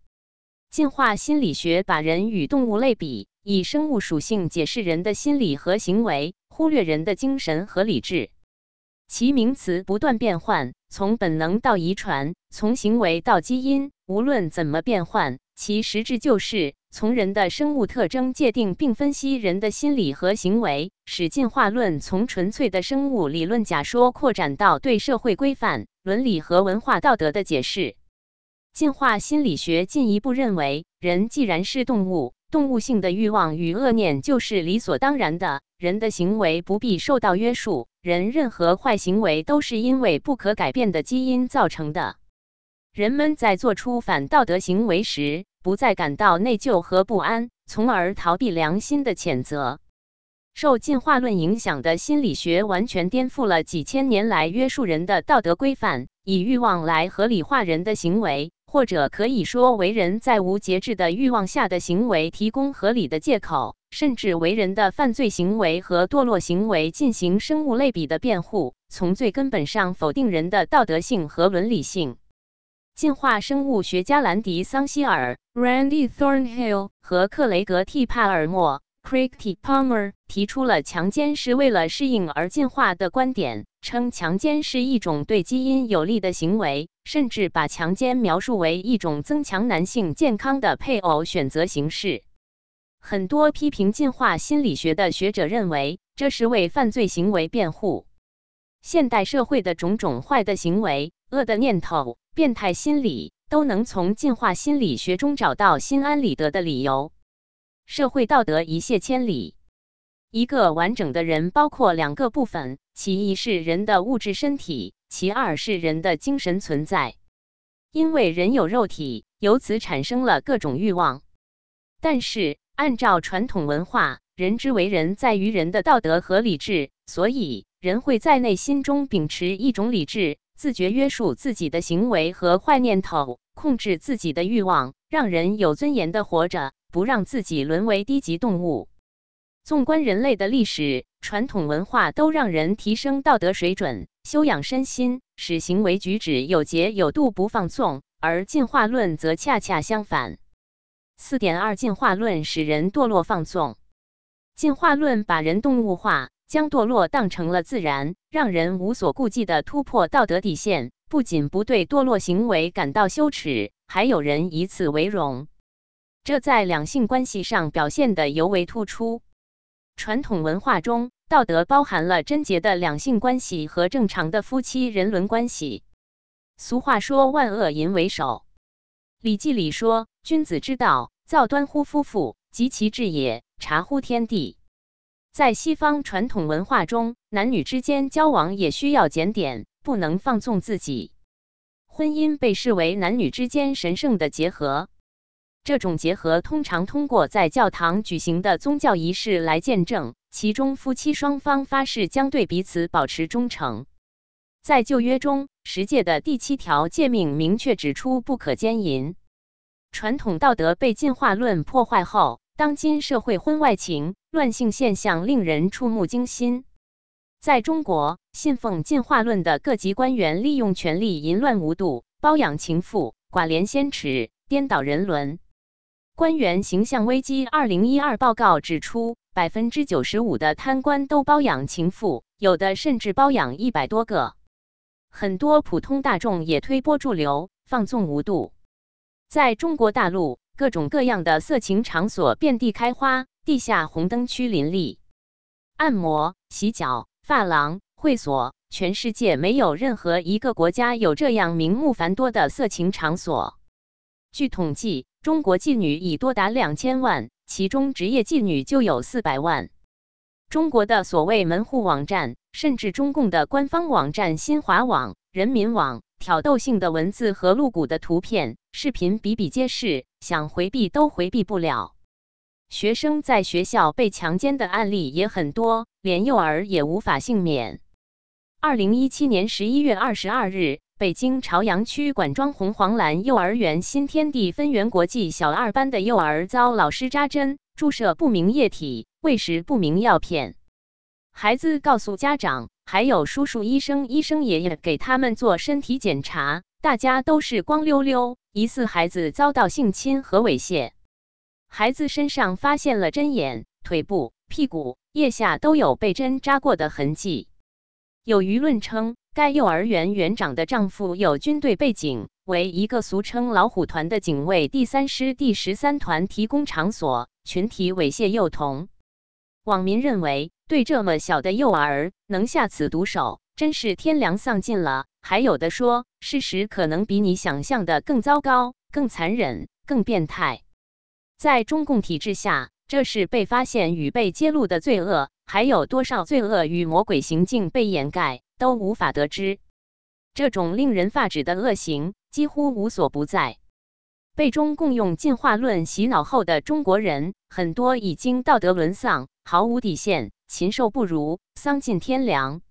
进化心理学把人与动物类比，以生物属性解释人的心理和行为，忽略人的精神和理智。其名词不断变换，从本能到遗传，从行为到基因，无论怎么变换，其实质就是从人的生物特征界定并分析人的心理和行为，使进化论从纯粹的生物理论假说扩展到对社会规范。伦理和文化道德的解释，进化心理学进一步认为，人既然是动物，动物性的欲望与恶念就是理所当然的，人的行为不必受到约束，人任何坏行为都是因为不可改变的基因造成的。人们在做出反道德行为时，不再感到内疚和不安，从而逃避良心的谴责。受进化论影响的心理学完全颠覆了几千年来约束人的道德规范，以欲望来合理化人的行为，或者可以说为人在无节制的欲望下的行为提供合理的借口，甚至为人的犯罪行为和堕落行为进行生物类比的辩护，从最根本上否定人的道德性和伦理性。进化生物学家兰迪·桑希尔 （Randy Thornhill） 和克雷格 ·T· 帕尔默。Craig Palmer 提出了强奸是为了适应而进化的观点，称强奸是一种对基因有利的行为，甚至把强奸描述为一种增强男性健康的配偶选择形式。很多批评进化心理学的学者认为，这是为犯罪行为辩护。现代社会的种种坏的行为、恶的念头、变态心理，都能从进化心理学中找到心安理得的理由。社会道德一泻千里。一个完整的人包括两个部分，其一是人的物质身体，其二是人的精神存在。因为人有肉体，由此产生了各种欲望。但是，按照传统文化，人之为人在于人的道德和理智，所以人会在内心中秉持一种理智，自觉约束自己的行为和坏念头，控制自己的欲望，让人有尊严的活着。不让自己沦为低级动物。纵观人类的历史，传统文化都让人提升道德水准、修养身心，使行为举止有节有度，不放纵；而进化论则恰恰相反。四点二进化论使人堕落放纵。进化论把人动物化，将堕落当成了自然，让人无所顾忌的突破道德底线。不仅不对堕落行为感到羞耻，还有人以此为荣。这在两性关系上表现得尤为突出。传统文化中，道德包含了贞洁的两性关系和正常的夫妻人伦关系。俗话说：“万恶淫为首。”《礼记》里说：“君子之道，造端乎夫妇，及其志也，察乎天地。在西方传统文化中，男女之间交往也需要检点，不能放纵自己。婚姻被视为男女之间神圣的结合，这种结合通常通过在教堂举行的宗教仪式来见证，其中夫妻双方发誓将对彼此保持忠诚。在旧约中，十诫的第七条诫命明确指出不可奸淫。传统道德被进化论破坏后，当今社会婚外情。乱性现象令人触目惊心。在中国，信奉进化论的各级官员利用权力淫乱无度，包养情妇，寡廉鲜耻，颠倒人伦。官员形象危机二零一二报告指出，百分之九十五的贪官都包养情妇，有的甚至包养一百多个。很多普通大众也推波助流，放纵无度。在中国大陆，各种各样的色情场所遍地开花。地下红灯区林立，按摩、洗脚、发廊、会所，全世界没有任何一个国家有这样名目繁多的色情场所。据统计，中国妓女已多达两千万，其中职业妓女就有四百万。中国的所谓门户网站，甚至中共的官方网站新华网、人民网，挑逗性的文字和露骨的图片、视频比比皆是，想回避都回避不了。学生在学校被强奸的案例也很多，连幼儿也无法幸免。二零一七年十一月二十二日，北京朝阳区管庄红黄蓝幼儿园新天地分园国际小二班的幼儿遭老师扎针，注射不明液体，喂食不明药片。孩子告诉家长，还有叔叔、医生、医生爷爷给他们做身体检查，大家都是光溜溜，疑似孩子遭到性侵和猥亵。孩子身上发现了针眼，腿部、屁股、腋下都有被针扎过的痕迹。有舆论称，该幼儿园园长的丈夫有军队背景，为一个俗称“老虎团”的警卫第三师第十三团提供场所，群体猥亵幼童。网民认为，对这么小的幼儿能下此毒手，真是天良丧尽了。还有的说，事实可能比你想象的更糟糕、更残忍、更变态。在中共体制下，这是被发现与被揭露的罪恶，还有多少罪恶与魔鬼行径被掩盖，都无法得知。这种令人发指的恶行几乎无所不在。被中共用进化论洗脑后的中国人，很多已经道德沦丧，毫无底线，禽兽不如，丧尽天良。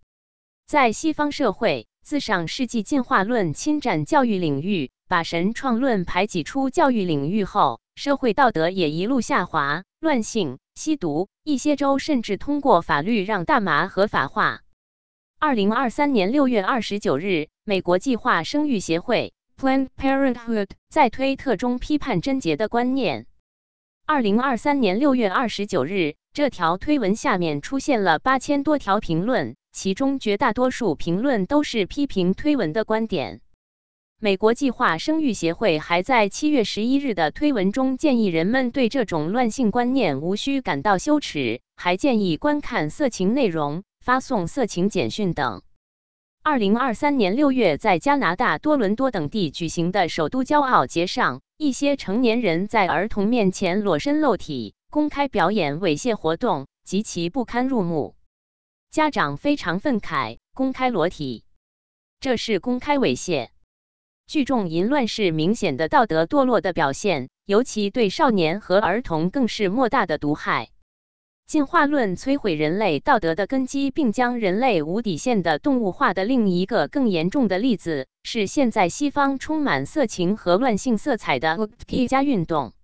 在西方社会，自上世纪进化论侵占教育领域，把神创论排挤出教育领域后。社会道德也一路下滑，乱性、吸毒，一些州甚至通过法律让大麻合法化。二零二三年六月二十九日，美国计划生育协会 （Planned Parenthood） 在推特中批判贞洁的观念。二零二三年六月二十九日，这条推文下面出现了八千多条评论，其中绝大多数评论都是批评推文的观点。美国计划生育协会还在七月十一日的推文中建议人们对这种乱性观念无需感到羞耻，还建议观看色情内容、发送色情简讯等。二零二三年六月，在加拿大多伦多等地举行的首都骄傲节上，一些成年人在儿童面前裸身露体，公开表演猥亵活动，极其不堪入目。家长非常愤慨，公开裸体，这是公开猥亵。聚众淫乱是明显的道德堕落的表现，尤其对少年和儿童更是莫大的毒害。进化论摧毁人类道德的根基，并将人类无底线的动物化的另一个更严重的例子，是现在西方充满色情和乱性色彩的 T 加运动。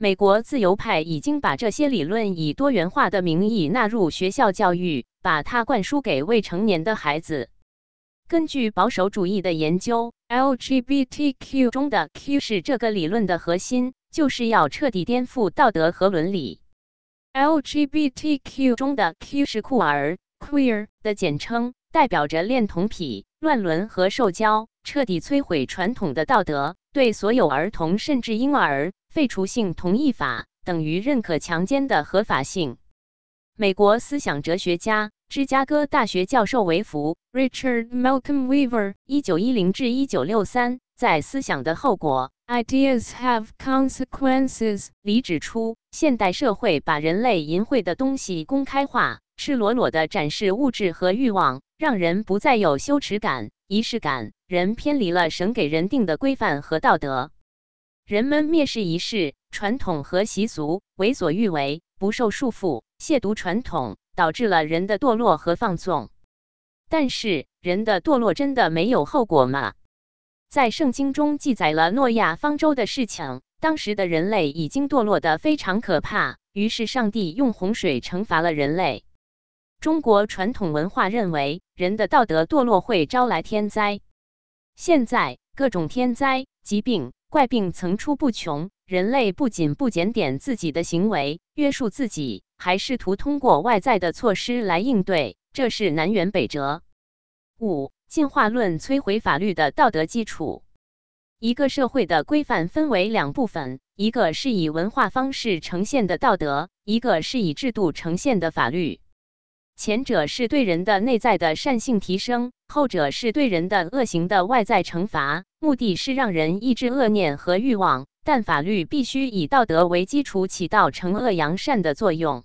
美国自由派已经把这些理论以多元化的名义纳入学校教育，把它灌输给未成年的孩子。根据保守主义的研究，LGBTQ 中的 Q 是这个理论的核心，就是要彻底颠覆道德和伦理。LGBTQ 中的 Q 是酷儿 （queer） 的简称，代表着恋童癖、乱伦和受教，彻底摧毁传统的道德，对所有儿童甚至婴儿废除性同意法，等于认可强奸的合法性。美国思想哲学家。芝加哥大学教授维弗 （Richard Malcolm Weaver，一九一零至一九六三）在《思想的后果》Ideas have consequences. 里指出，现代社会把人类淫秽的东西公开化，赤裸裸地展示物质和欲望，让人不再有羞耻感、仪式感，人偏离了神给人定的规范和道德。人们蔑视仪式、传统和习俗，为所欲为，不受束缚，亵渎传统，导致了人的堕落和放纵。但是，人的堕落真的没有后果吗？在圣经中记载了诺亚方舟的事情，当时的人类已经堕落得非常可怕，于是上帝用洪水惩罚了人类。中国传统文化认为，人的道德堕落会招来天灾。现在，各种天灾、疾病、怪病层出不穷，人类不仅不检点自己的行为，约束自己，还试图通过外在的措施来应对，这是南辕北辙。五。进化论摧毁法律的道德基础。一个社会的规范分为两部分：一个是以文化方式呈现的道德，一个是以制度呈现的法律。前者是对人的内在的善性提升，后者是对人的恶行的外在惩罚，目的是让人抑制恶念和欲望。但法律必须以道德为基础，起到惩恶扬善的作用。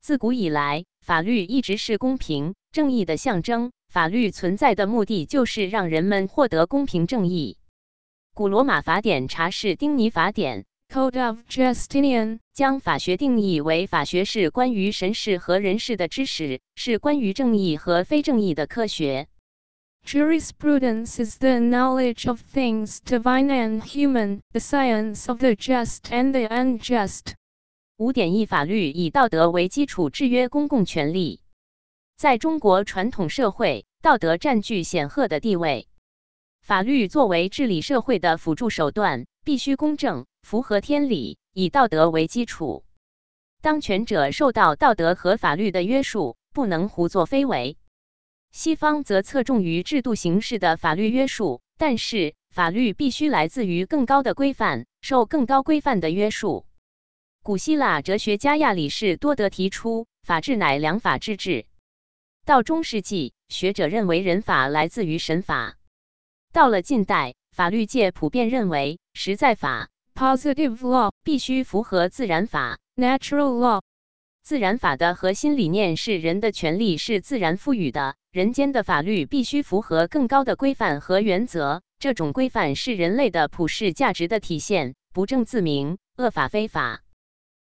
自古以来，法律一直是公平正义的象征。法律存在的目的就是让人们获得公平正义。古罗马法典查士丁尼法典 （Code of Justinian） 将法学定义为法学是关于神事和人事的知识，是关于正义和非正义的科学。Jurisprudence is the knowledge of things divine and human, the science of the just and the unjust。五点一法律以道德为基础制约公共权利。在中国传统社会，道德占据显赫的地位。法律作为治理社会的辅助手段，必须公正、符合天理，以道德为基础。当权者受到道德和法律的约束，不能胡作非为。西方则侧重于制度形式的法律约束，但是法律必须来自于更高的规范，受更高规范的约束。古希腊哲学家亚里士多德提出：“法治乃良法之治。”到中世纪，学者认为人法来自于神法。到了近代，法律界普遍认为实在法 （positive law） 必须符合自然法 （natural law）。自然法的核心理念是人的权利是自然赋予的，人间的法律必须符合更高的规范和原则。这种规范是人类的普世价值的体现，不正自明，恶法非法。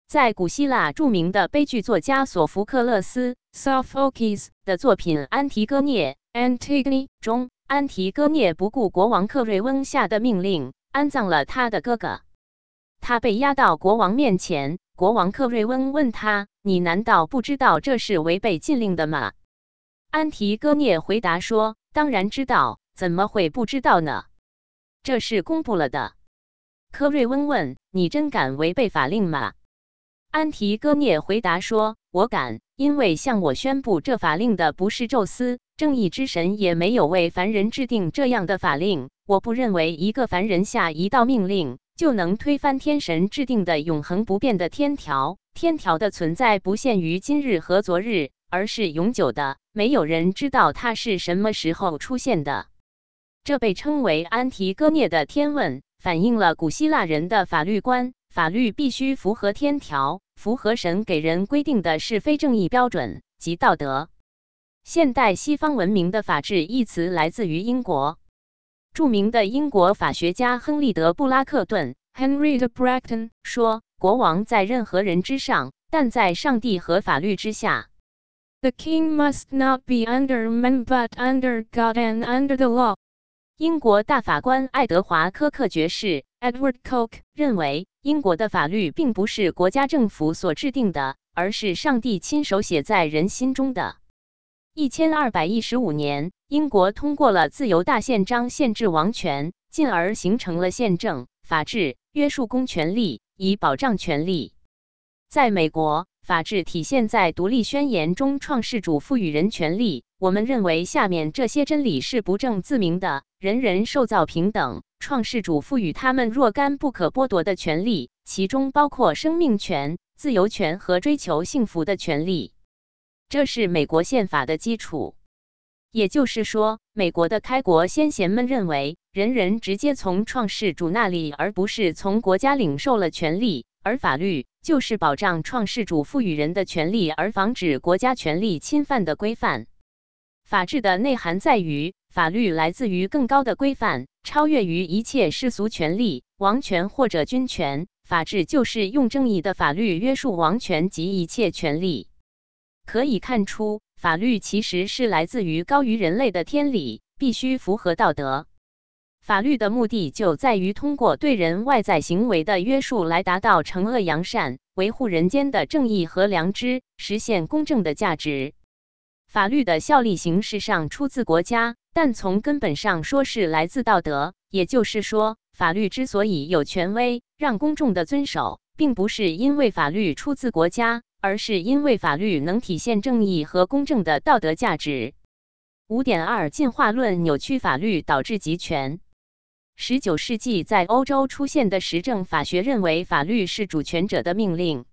在古希腊著名的悲剧作家索福克勒斯 （Sophocles） 的作品《安提戈涅》（Antigone） 中，安提戈涅不顾国王克瑞翁下的命令，安葬了他的哥哥。他被押到国王面前，国王克瑞翁问他：“你难道不知道这是违背禁令的吗？”安提戈涅回答说：“当然知道，怎么会不知道呢？这是公布了的。”科瑞翁问：“你真敢违背法令吗？”安提戈涅回答说：“我敢，因为向我宣布这法令的不是宙斯，正义之神也没有为凡人制定这样的法令。我不认为一个凡人下一道命令就能推翻天神制定的永恒不变的天条。天条的存在不限于今日和昨日，而是永久的。没有人知道它是什么时候出现的。这被称为安提戈涅的天问，反映了古希腊人的法律观：法律必须符合天条。”符合神给人规定的是非正义标准及道德。现代西方文明的法治一词来自于英国，著名的英国法学家亨利德布拉克顿 （Henry de Bracton） 说：“国王在任何人之上，但在上帝和法律之下。” The king must not be under men, but under God and under the law. 英国大法官爱德华·科克爵士 （Edward Coke） 认为。英国的法律并不是国家政府所制定的，而是上帝亲手写在人心中的。一千二百一十五年，英国通过了自由大宪章，限制王权，进而形成了宪政、法治，约束公权力，以保障权利。在美国，法治体现在独立宣言中，创世主赋予人权利。我们认为下面这些真理是不证自明的：人人受造平等。创世主赋予他们若干不可剥夺的权利，其中包括生命权、自由权和追求幸福的权利。这是美国宪法的基础。也就是说，美国的开国先贤们认为，人人直接从创世主那里，而不是从国家领受了权利。而法律就是保障创世主赋予人的权利，而防止国家权力侵犯的规范。法治的内涵在于，法律来自于更高的规范，超越于一切世俗权利、王权或者君权。法治就是用正义的法律约束王权及一切权利。可以看出，法律其实是来自于高于人类的天理，必须符合道德。法律的目的就在于通过对人外在行为的约束来达到惩恶扬善、维护人间的正义和良知、实现公正的价值。法律的效力形式上出自国家，但从根本上说是来自道德。也就是说，法律之所以有权威，让公众的遵守，并不是因为法律出自国家，而是因为法律能体现正义和公正的道德价值。五点二，进化论扭曲法律，导致集权。十九世纪在欧洲出现的实证法学认为法律是主权者的命令。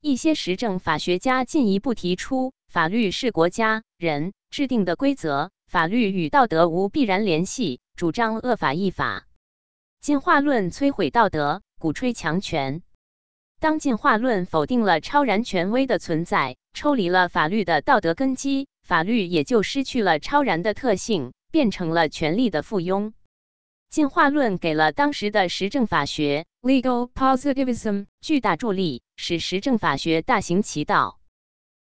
一些实证法学家进一步提出，法律是国家人制定的规则，法律与道德无必然联系，主张恶法亦法。进化论摧毁道德，鼓吹强权。当进化论否定了超然权威的存在，抽离了法律的道德根基，法律也就失去了超然的特性，变成了权力的附庸。进化论给了当时的实证法学 （legal positivism） 巨大助力，使实证法学大行其道。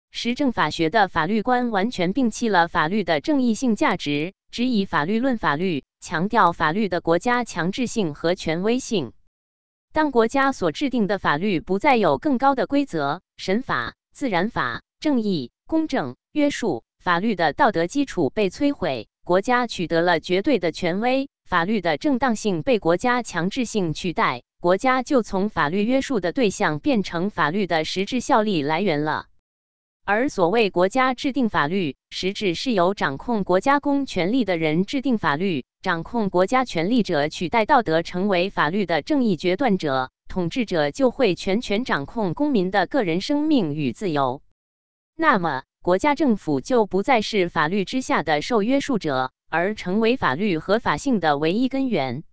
实证法学的法律观完全摒弃了法律的正义性价值，只以法律论法律，强调法律的国家强制性和权威性。当国家所制定的法律不再有更高的规则、神法、自然法、正义、公正、约束，法律的道德基础被摧毁，国家取得了绝对的权威。法律的正当性被国家强制性取代，国家就从法律约束的对象变成法律的实质效力来源了。而所谓国家制定法律，实质是由掌控国家公权力的人制定法律，掌控国家权力者取代道德，成为法律的正义决断者，统治者就会全权掌控公民的个人生命与自由。那么，国家政府就不再是法律之下的受约束者。而成为法律合法性的唯一根源。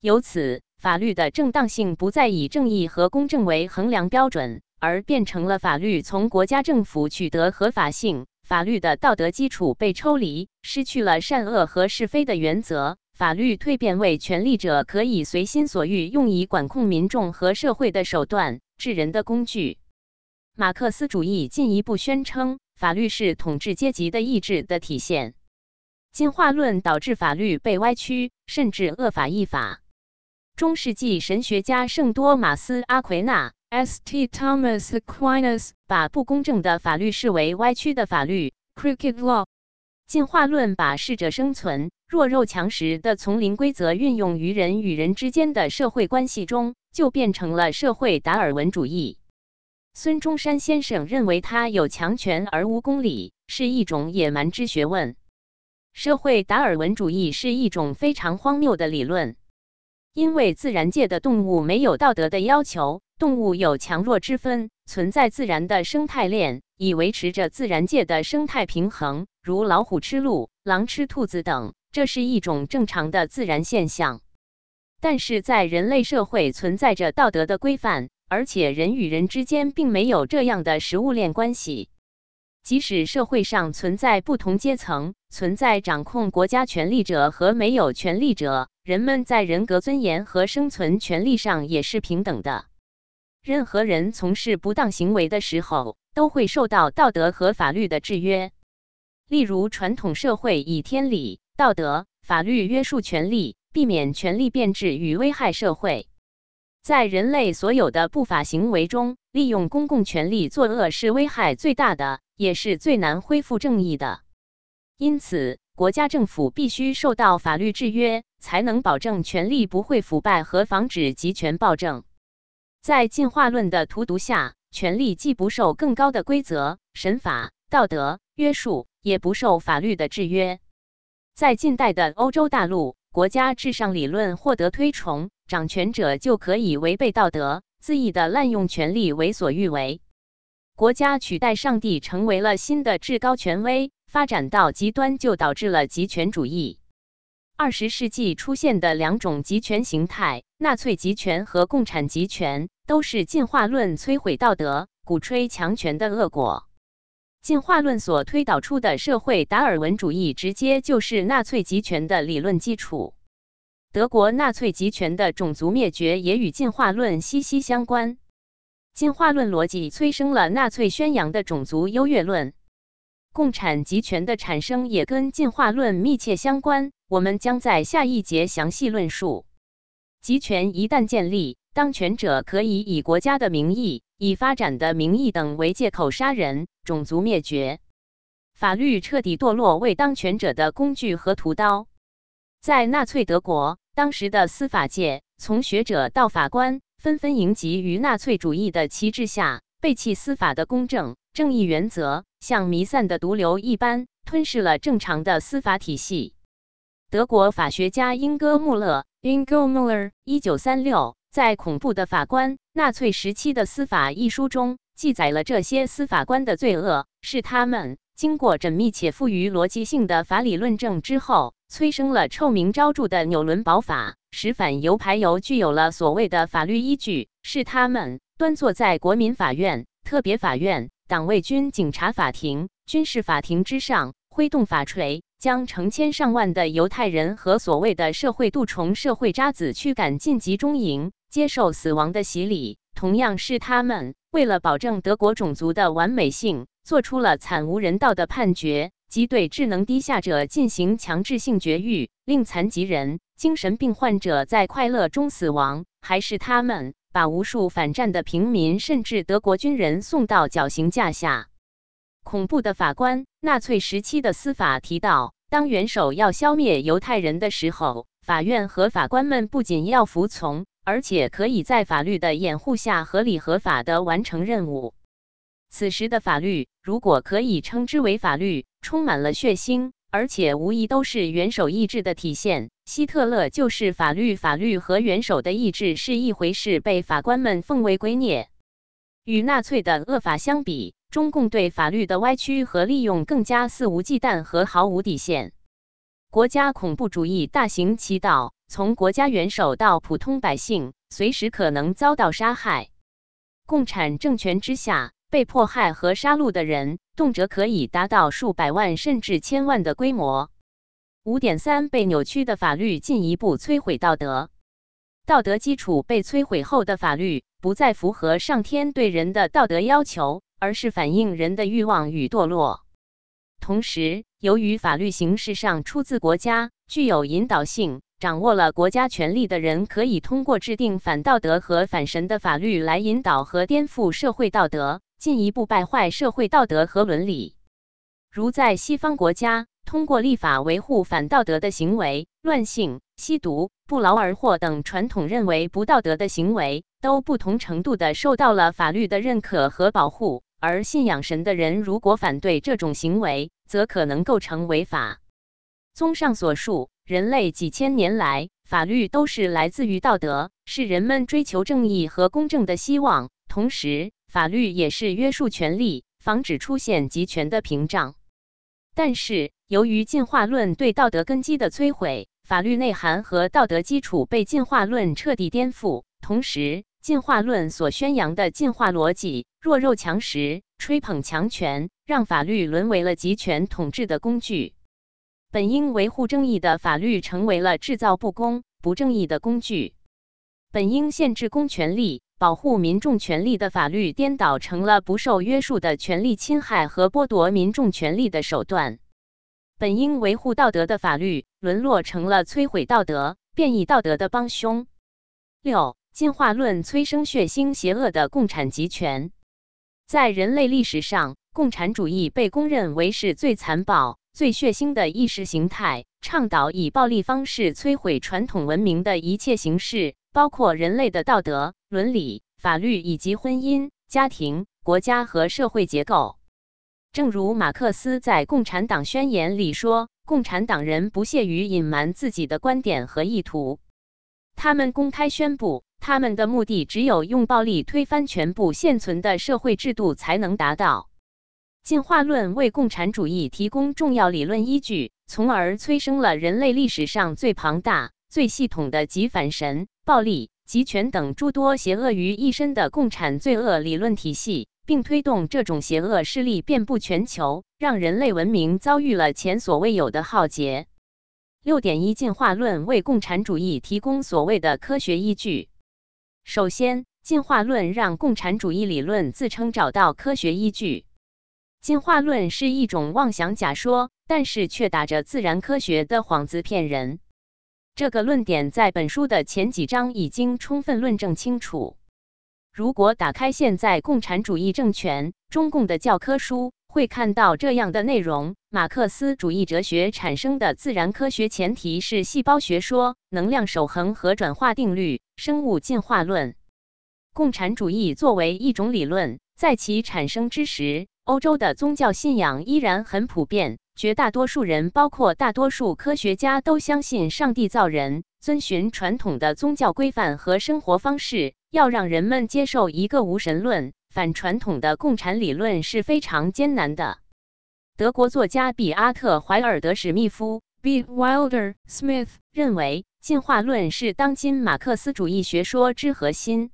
由此，法律的正当性不再以正义和公正为衡量标准，而变成了法律从国家政府取得合法性。法律的道德基础被抽离，失去了善恶和是非的原则。法律蜕变为权力者可以随心所欲用以管控民众和社会的手段，治人的工具。马克思主义进一步宣称，法律是统治阶级的意志的体现。进化论导致法律被歪曲，甚至恶法异法。中世纪神学家圣多马斯·阿奎纳 （St. Thomas Aquinas） 把不公正的法律视为歪曲的法律 （Crooked Law）。进化论把适者生存、弱肉强食的丛林规则运用于人与人之间的社会关系中，就变成了社会达尔文主义。孙中山先生认为，他有强权而无公理，是一种野蛮之学问。社会达尔文主义是一种非常荒谬的理论，因为自然界的动物没有道德的要求，动物有强弱之分，存在自然的生态链，以维持着自然界的生态平衡，如老虎吃鹿、狼吃兔子等，这是一种正常的自然现象。但是在人类社会存在着道德的规范，而且人与人之间并没有这样的食物链关系。即使社会上存在不同阶层，存在掌控国家权力者和没有权力者，人们在人格尊严和生存权利上也是平等的。任何人从事不当行为的时候，都会受到道德和法律的制约。例如，传统社会以天理、道德、法律约束权利，避免权力变质与危害社会。在人类所有的不法行为中，利用公共权力作恶是危害最大的。也是最难恢复正义的，因此国家政府必须受到法律制约，才能保证权力不会腐败和防止集权暴政。在进化论的荼毒下，权力既不受更高的规则、神法、道德约束，也不受法律的制约。在近代的欧洲大陆，国家至上理论获得推崇，掌权者就可以违背道德，恣意的滥用权力，为所欲为。国家取代上帝成为了新的至高权威，发展到极端就导致了极权主义。二十世纪出现的两种集权形态——纳粹集权和共产集权，都是进化论摧毁道德、鼓吹强权的恶果。进化论所推导出的社会达尔文主义，直接就是纳粹集权的理论基础。德国纳粹集权的种族灭绝也与进化论息息相关。进化论逻辑催生了纳粹宣扬的种族优越论。共产集权的产生也跟进化论密切相关。我们将在下一节详细论述。集权一旦建立，当权者可以以国家的名义。以发展的名义等为借口杀人、种族灭绝，法律彻底堕落为当权者的工具和屠刀。在纳粹德国，当时的司法界，从学者到法官，纷纷迎集于纳粹主义的旗帜下，背弃司法的公正、正义原则，像弥散的毒瘤一般吞噬了正常的司法体系。德国法学家英戈·穆勒 （Ingo Müller，一九三六）在《恐怖的法官：纳粹时期的司法》一书中，记载了这些司法官的罪恶：是他们经过缜密且富于逻辑性的法理论证之后，催生了臭名昭著的纽伦堡法，使反犹排犹具有了所谓的法律依据；是他们端坐在国民法院、特别法院、党卫军警察法庭、军事法庭之上，挥动法锤。将成千上万的犹太人和所谓的社会蠹虫、社会渣子驱赶进集中营，接受死亡的洗礼。同样是他们为了保证德国种族的完美性，做出了惨无人道的判决，即对智能低下者进行强制性绝育，令残疾人、精神病患者在快乐中死亡。还是他们把无数反战的平民，甚至德国军人送到绞刑架下。恐怖的法官，纳粹时期的司法提到，当元首要消灭犹太人的时候，法院和法官们不仅要服从，而且可以在法律的掩护下合理合法地完成任务。此时的法律，如果可以称之为法律，充满了血腥，而且无疑都是元首意志的体现。希特勒就是法律，法律和元首的意志是一回事，被法官们奉为圭臬。与纳粹的恶法相比，中共对法律的歪曲和利用更加肆无忌惮和毫无底线。国家恐怖主义大行其道，从国家元首到普通百姓，随时可能遭到杀害。共产政权之下，被迫害和杀戮的人，动辄可以达到数百万甚至千万的规模。五点三被扭曲的法律进一步摧毁道德，道德基础被摧毁后的法律，不再符合上天对人的道德要求。而是反映人的欲望与堕落。同时，由于法律形式上出自国家，具有引导性，掌握了国家权力的人可以通过制定反道德和反神的法律来引导和颠覆社会道德，进一步败坏社会道德和伦理。如在西方国家，通过立法维护反道德的行为，乱性、吸毒、不劳而获等传统认为不道德的行为，都不同程度地受到了法律的认可和保护。而信仰神的人如果反对这种行为，则可能构成违法。综上所述，人类几千年来，法律都是来自于道德，是人们追求正义和公正的希望。同时，法律也是约束权力、防止出现集权的屏障。但是，由于进化论对道德根基的摧毁，法律内涵和道德基础被进化论彻底颠覆。同时，进化论所宣扬的进化逻辑弱肉强食，吹捧强权，让法律沦为了集权统治的工具。本应维护正义的法律，成为了制造不公、不正义的工具。本应限制公权力、保护民众权利的法律，颠倒成了不受约束的权利侵害和剥夺民众权利的手段。本应维护道德的法律，沦落成了摧毁道德、变异道德的帮凶。六。进化论催生血腥邪恶的共产集权，在人类历史上，共产主义被公认为是最残暴、最血腥的意识形态，倡导以暴力方式摧毁传统文明的一切形式，包括人类的道德、伦理、法律以及婚姻、家庭、国家和社会结构。正如马克思在《共产党宣言》里说：“共产党人不屑于隐瞒自己的观点和意图，他们公开宣布。”他们的目的只有用暴力推翻全部现存的社会制度才能达到。进化论为共产主义提供重要理论依据，从而催生了人类历史上最庞大、最系统的极反神、暴力、集权等诸多邪恶于一身的共产罪恶理论体系，并推动这种邪恶势力遍布全球，让人类文明遭遇了前所未有的浩劫。六点一进化论为共产主义提供所谓的科学依据。首先，进化论让共产主义理论自称找到科学依据。进化论是一种妄想假说，但是却打着自然科学的幌子骗人。这个论点在本书的前几章已经充分论证清楚。如果打开现在共产主义政权中共的教科书，会看到这样的内容：马克思主义哲学产生的自然科学前提是细胞学说、能量守恒和转化定律、生物进化论。共产主义作为一种理论，在其产生之时，欧洲的宗教信仰依然很普遍，绝大多数人，包括大多数科学家，都相信上帝造人，遵循传统的宗教规范和生活方式。要让人们接受一个无神论。反传统的共产理论是非常艰难的。德国作家比阿特·怀尔德·史密夫 （B. Wilder Smith） 认为，进化论是当今马克思主义学说之核心。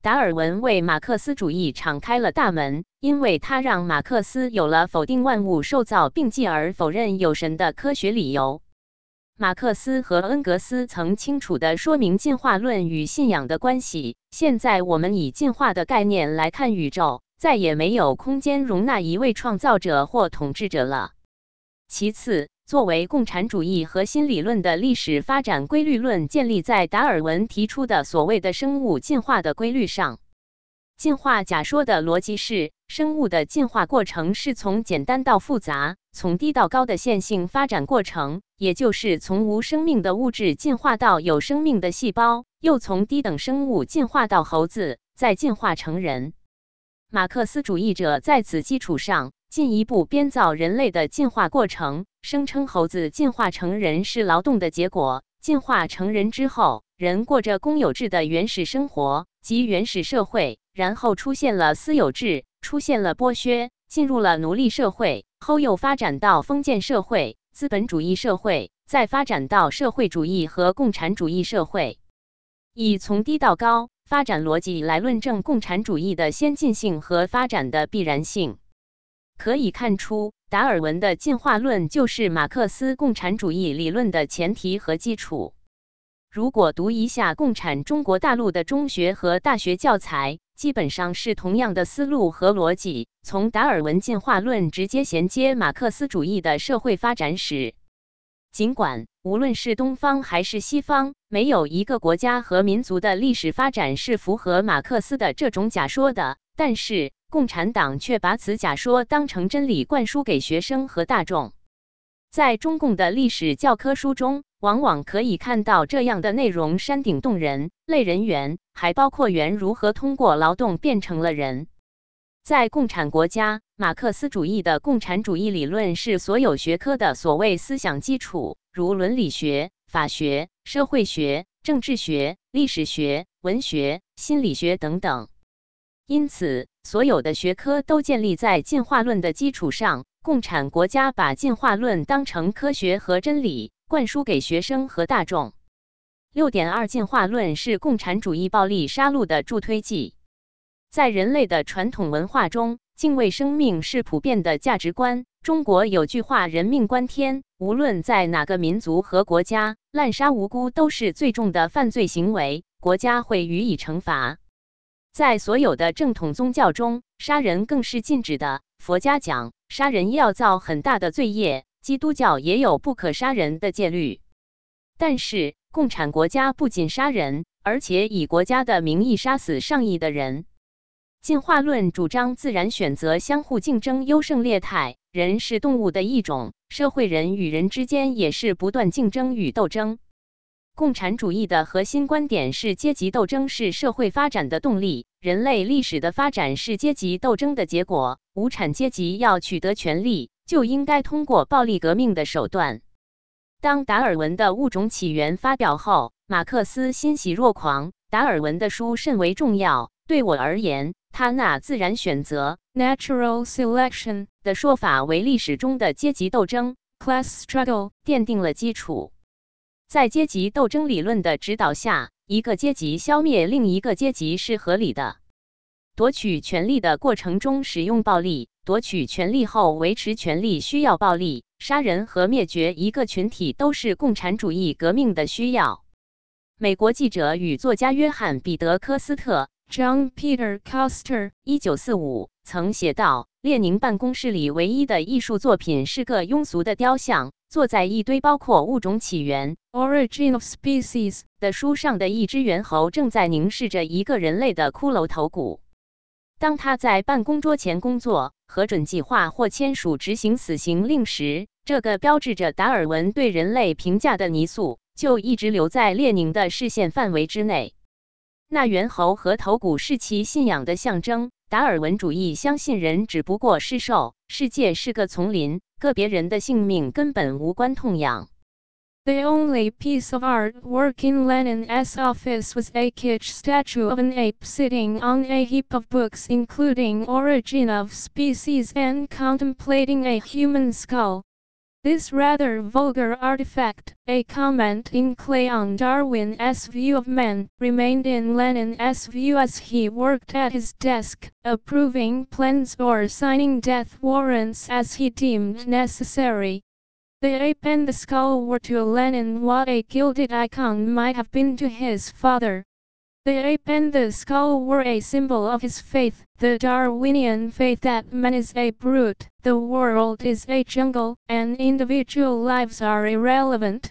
达尔文为马克思主义敞开了大门，因为他让马克思有了否定万物受造并继而否认有神的科学理由。马克思和恩格斯曾清楚地说明进化论与信仰的关系。现在我们以进化的概念来看宇宙，再也没有空间容纳一位创造者或统治者了。其次，作为共产主义核心理论的历史发展规律论，建立在达尔文提出的所谓的生物进化的规律上。进化假说的逻辑是，生物的进化过程是从简单到复杂，从低到高的线性发展过程，也就是从无生命的物质进化到有生命的细胞，又从低等生物进化到猴子，再进化成人。马克思主义者在此基础上进一步编造人类的进化过程，声称猴子进化成人是劳动的结果，进化成人之后，人过着公有制的原始生活及原始社会。然后出现了私有制，出现了剥削，进入了奴隶社会，后又发展到封建社会、资本主义社会，再发展到社会主义和共产主义社会。以从低到高发展逻辑来论证共产主义的先进性和发展的必然性，可以看出，达尔文的进化论就是马克思共产主义理论的前提和基础。如果读一下共产中国大陆的中学和大学教材，基本上是同样的思路和逻辑，从达尔文进化论直接衔接马克思主义的社会发展史。尽管无论是东方还是西方，没有一个国家和民族的历史发展是符合马克思的这种假说的，但是共产党却把此假说当成真理灌输给学生和大众。在中共的历史教科书中，往往可以看到这样的内容：山顶洞人、类人猿，还包括猿如何通过劳动变成了人。在共产国家，马克思主义的共产主义理论是所有学科的所谓思想基础，如伦理学、法学、社会学、政治学、历史学、文学、心理学等等。因此，所有的学科都建立在进化论的基础上。共产国家把进化论当成科学和真理。灌输给学生和大众。六点二进化论是共产主义暴力杀戮的助推剂。在人类的传统文化中，敬畏生命是普遍的价值观。中国有句话：“人命关天”，无论在哪个民族和国家，滥杀无辜都是最重的犯罪行为，国家会予以惩罚。在所有的正统宗教中，杀人更是禁止的。佛家讲，杀人要造很大的罪业。基督教也有不可杀人的戒律，但是共产国家不仅杀人，而且以国家的名义杀死上亿的人。进化论主张自然选择相互竞争、优胜劣汰，人是动物的一种，社会人与人之间也是不断竞争与斗争。共产主义的核心观点是阶级斗争是社会发展的动力，人类历史的发展是阶级斗争的结果。无产阶级要取得权力。就应该通过暴力革命的手段。当达尔文的《物种起源》发表后，马克思欣喜若狂。达尔文的书甚为重要。对我而言，他那自然选择 （natural selection） 的说法为历史中的阶级斗争，class struggle 奠定了基础。在阶级斗争理论的指导下，一个阶级消灭另一个阶级是合理的。夺取权力的过程中使用暴力，夺取权力后维持权力需要暴力。杀人和灭绝一个群体都是共产主义革命的需要。美国记者与作家约翰·彼得·科斯特 （John Peter Coster） 一九四五曾写道：“列宁办公室里唯一的艺术作品是个庸俗的雕像。”坐在一堆包括《物种起源》（Origin of Species） 的书上的一只猿猴正在凝视着一个人类的骷髅头骨。当他在办公桌前工作、核准计划或签署执行死刑令时，这个标志着达尔文对人类评价的泥塑就一直留在列宁的视线范围之内。那猿猴和头骨是其信仰的象征。达尔文主义相信人只不过是兽，世界是个丛林。个别人的性命根本无关痛痒。The only piece of artwork in Lenin's office was a kitsch statue of an ape sitting on a heap of books including Origin of Species and contemplating a human skull. This rather vulgar artifact, a comment in clay on Darwin's view of men, remained in Lenin's view as he worked at his desk, approving plans or signing death warrants as he deemed necessary. The ape and the skull were to Lenin what a gilded icon might have been to his father. The ape and the skull were a symbol of his faith, the Darwinian faith that man is a brute, the world is a jungle, and individual lives are irrelevant.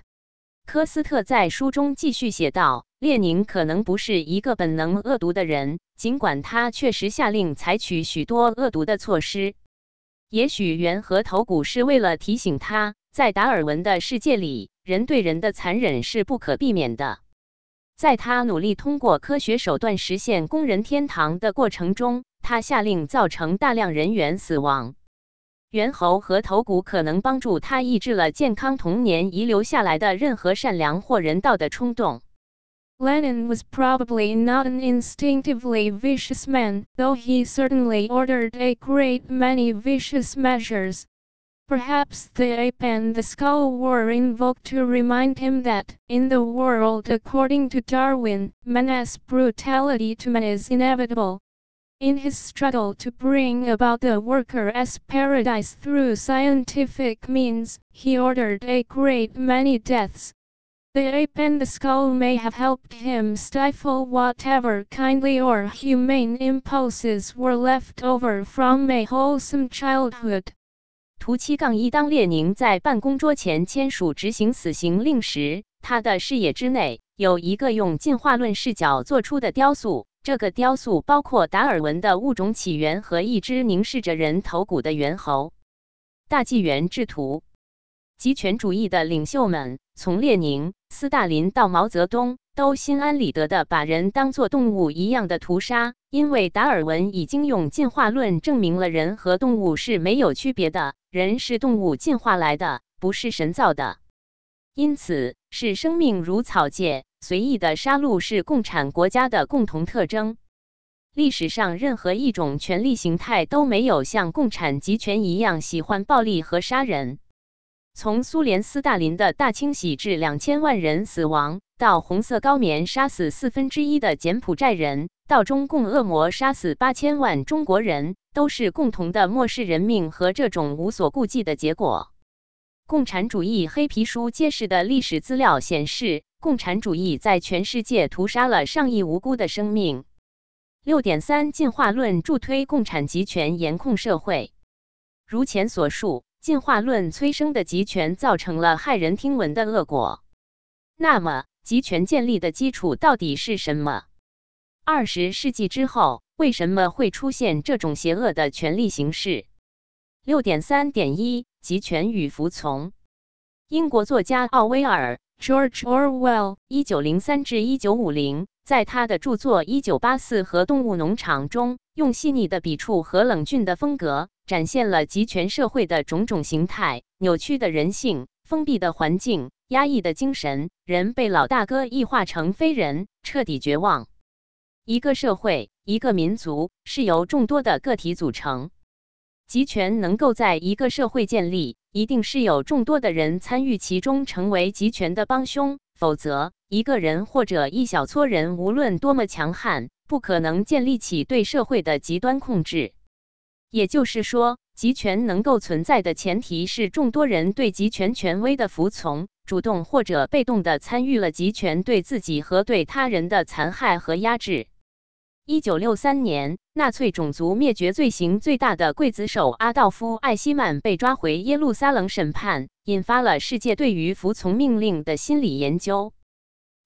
科斯特在书中继续写道：“列宁可能不是一个本能恶毒的人，尽管他确实下令采取许多恶毒的措施。也许猿和头骨是为了提醒他，在达尔文的世界里，人对人的残忍是不可避免的。”在他努力通过科学手段实现工人天堂的过程中，他下令造成大量人员死亡。猿猴和头骨可能帮助他抑制了健康童年遗留下来的任何善良或人道的冲动。Lenin was probably not an instinctively vicious man, though he certainly ordered a great many vicious measures. Perhaps the ape and the skull were invoked to remind him that, in the world according to Darwin, man's brutality to man is inevitable. In his struggle to bring about the worker as paradise through scientific means, he ordered a great many deaths. The ape and the skull may have helped him stifle whatever kindly or humane impulses were left over from a wholesome childhood. 图七杠一，当列宁在办公桌前签署执行死刑令时，他的视野之内有一个用进化论视角做出的雕塑。这个雕塑包括达尔文的物种起源和一只凝视着人头骨的猿猴。大纪元制图。极权主义的领袖们，从列宁、斯大林到毛泽东。都心安理得地把人当作动物一样的屠杀，因为达尔文已经用进化论证明了人和动物是没有区别的，人是动物进化来的，不是神造的。因此，是生命如草芥，随意的杀戮是共产国家的共同特征。历史上任何一种权力形态都没有像共产集权一样喜欢暴力和杀人。从苏联斯大林的大清洗致两千万人死亡。到红色高棉杀死四分之一的柬埔寨人，到中共恶魔杀死八千万中国人，都是共同的漠视人命和这种无所顾忌的结果。共产主义黑皮书揭示的历史资料显示，共产主义在全世界屠杀了上亿无辜的生命。六点三进化论助推共产集权严控社会。如前所述，进化论催生的集权造成了骇人听闻的恶果。那么？集权建立的基础到底是什么？二十世纪之后，为什么会出现这种邪恶的权力形式？六点三点一：集权与服从。英国作家奥威尔 （George Orwell，一九零三至一九五零）在他的著作《一九八四》和《动物农场》中，用细腻的笔触和冷峻的风格，展现了集权社会的种种形态：扭曲的人性、封闭的环境。压抑的精神，人被老大哥异化成非人，彻底绝望。一个社会，一个民族，是由众多的个体组成。集权能够在一个社会建立，一定是有众多的人参与其中，成为集权的帮凶。否则，一个人或者一小撮人，无论多么强悍，不可能建立起对社会的极端控制。也就是说，集权能够存在的前提是众多人对集权权威的服从，主动或者被动的参与了集权对自己和对他人的残害和压制。一九六三年，纳粹种族灭绝罪行最大的刽子手阿道夫·艾希曼被抓回耶路撒冷审判，引发了世界对于服从命令的心理研究。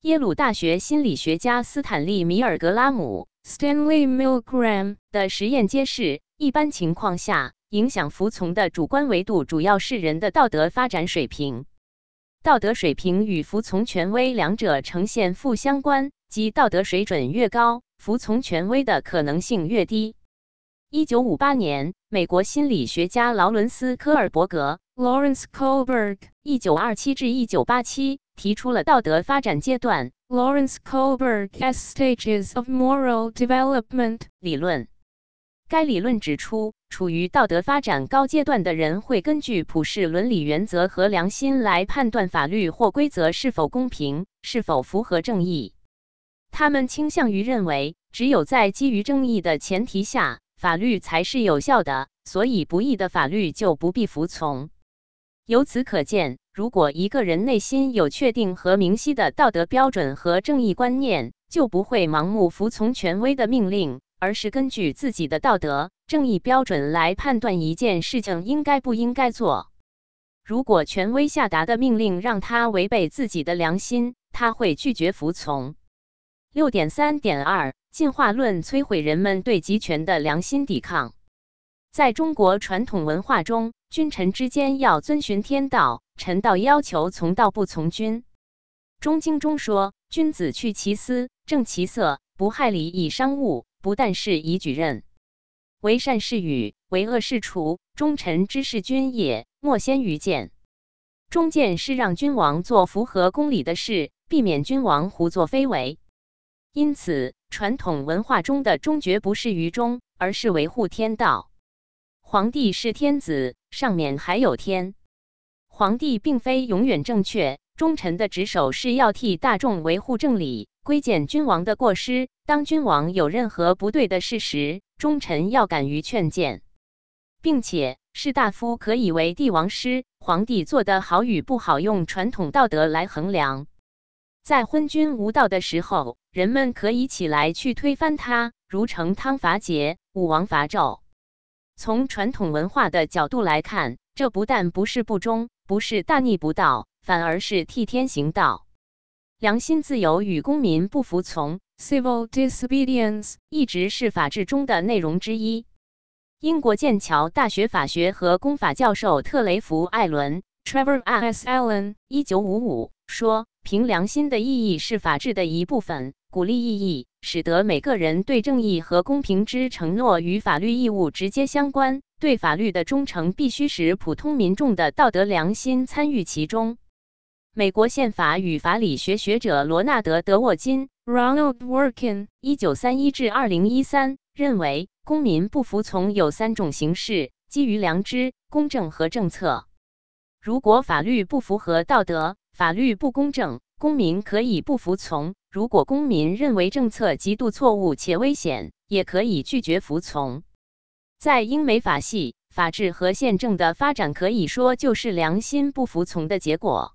耶鲁大学心理学家斯坦利·米尔格拉姆 （Stanley Milgram） 的实验揭示，一般情况下，影响服从的主观维度主要是人的道德发展水平。道德水平与服从权威两者呈现负相关，即道德水准越高。服从权威的可能性越低。一九五八年，美国心理学家劳伦斯·科尔伯格 （Lawrence Kohlberg） 一九二七至一九八七提出了道德发展阶段 （Lawrence Kohlberg's Stages of Moral Development） 理论。该理论指出，处于道德发展高阶段的人会根据普世伦理原则和良心来判断法律或规则是否公平，是否符合正义。他们倾向于认为，只有在基于正义的前提下，法律才是有效的，所以不义的法律就不必服从。由此可见，如果一个人内心有确定和明晰的道德标准和正义观念，就不会盲目服从权威的命令，而是根据自己的道德正义标准来判断一件事情应该不应该做。如果权威下达的命令让他违背自己的良心，他会拒绝服从。六点三点二，进化论摧毁人们对集权的良心抵抗。在中国传统文化中，君臣之间要遵循天道，臣道要求从道不从君。中经中说：“君子去其私，正其色，不害礼以商务，不但是以举任。为善是与，为恶是除。忠臣之事君也，莫先于谏。忠谏是让君王做符合公理的事，避免君王胡作非为。”因此，传统文化中的忠绝不是于忠，而是维护天道。皇帝是天子，上面还有天。皇帝并非永远正确，忠臣的职守是要替大众维护正理，规谏君王的过失。当君王有任何不对的事时，忠臣要敢于劝谏，并且士大夫可以为帝王师。皇帝做得好与不好，用传统道德来衡量。在昏君无道的时候。人们可以起来去推翻他，如成汤伐桀，武王伐纣。从传统文化的角度来看，这不但不是不忠，不是大逆不道，反而是替天行道。良心自由与公民不服从 （civil disobedience） 一直是法治中的内容之一。英国剑桥大学法学和公法教授特雷弗·艾伦 （Trevor S. Allen） 一九五五说：“凭良心的意义是法治的一部分。”鼓励意义，使得每个人对正义和公平之承诺与法律义务直接相关。对法律的忠诚必须使普通民众的道德良心参与其中。美国宪法与法理学学者罗纳德·德沃金 （Ronald Workin，一九三一至二零一三）认为，公民不服从有三种形式：基于良知、公正和政策。如果法律不符合道德，法律不公正，公民可以不服从。如果公民认为政策极度错误且危险，也可以拒绝服从。在英美法系，法治和宪政的发展可以说就是良心不服从的结果。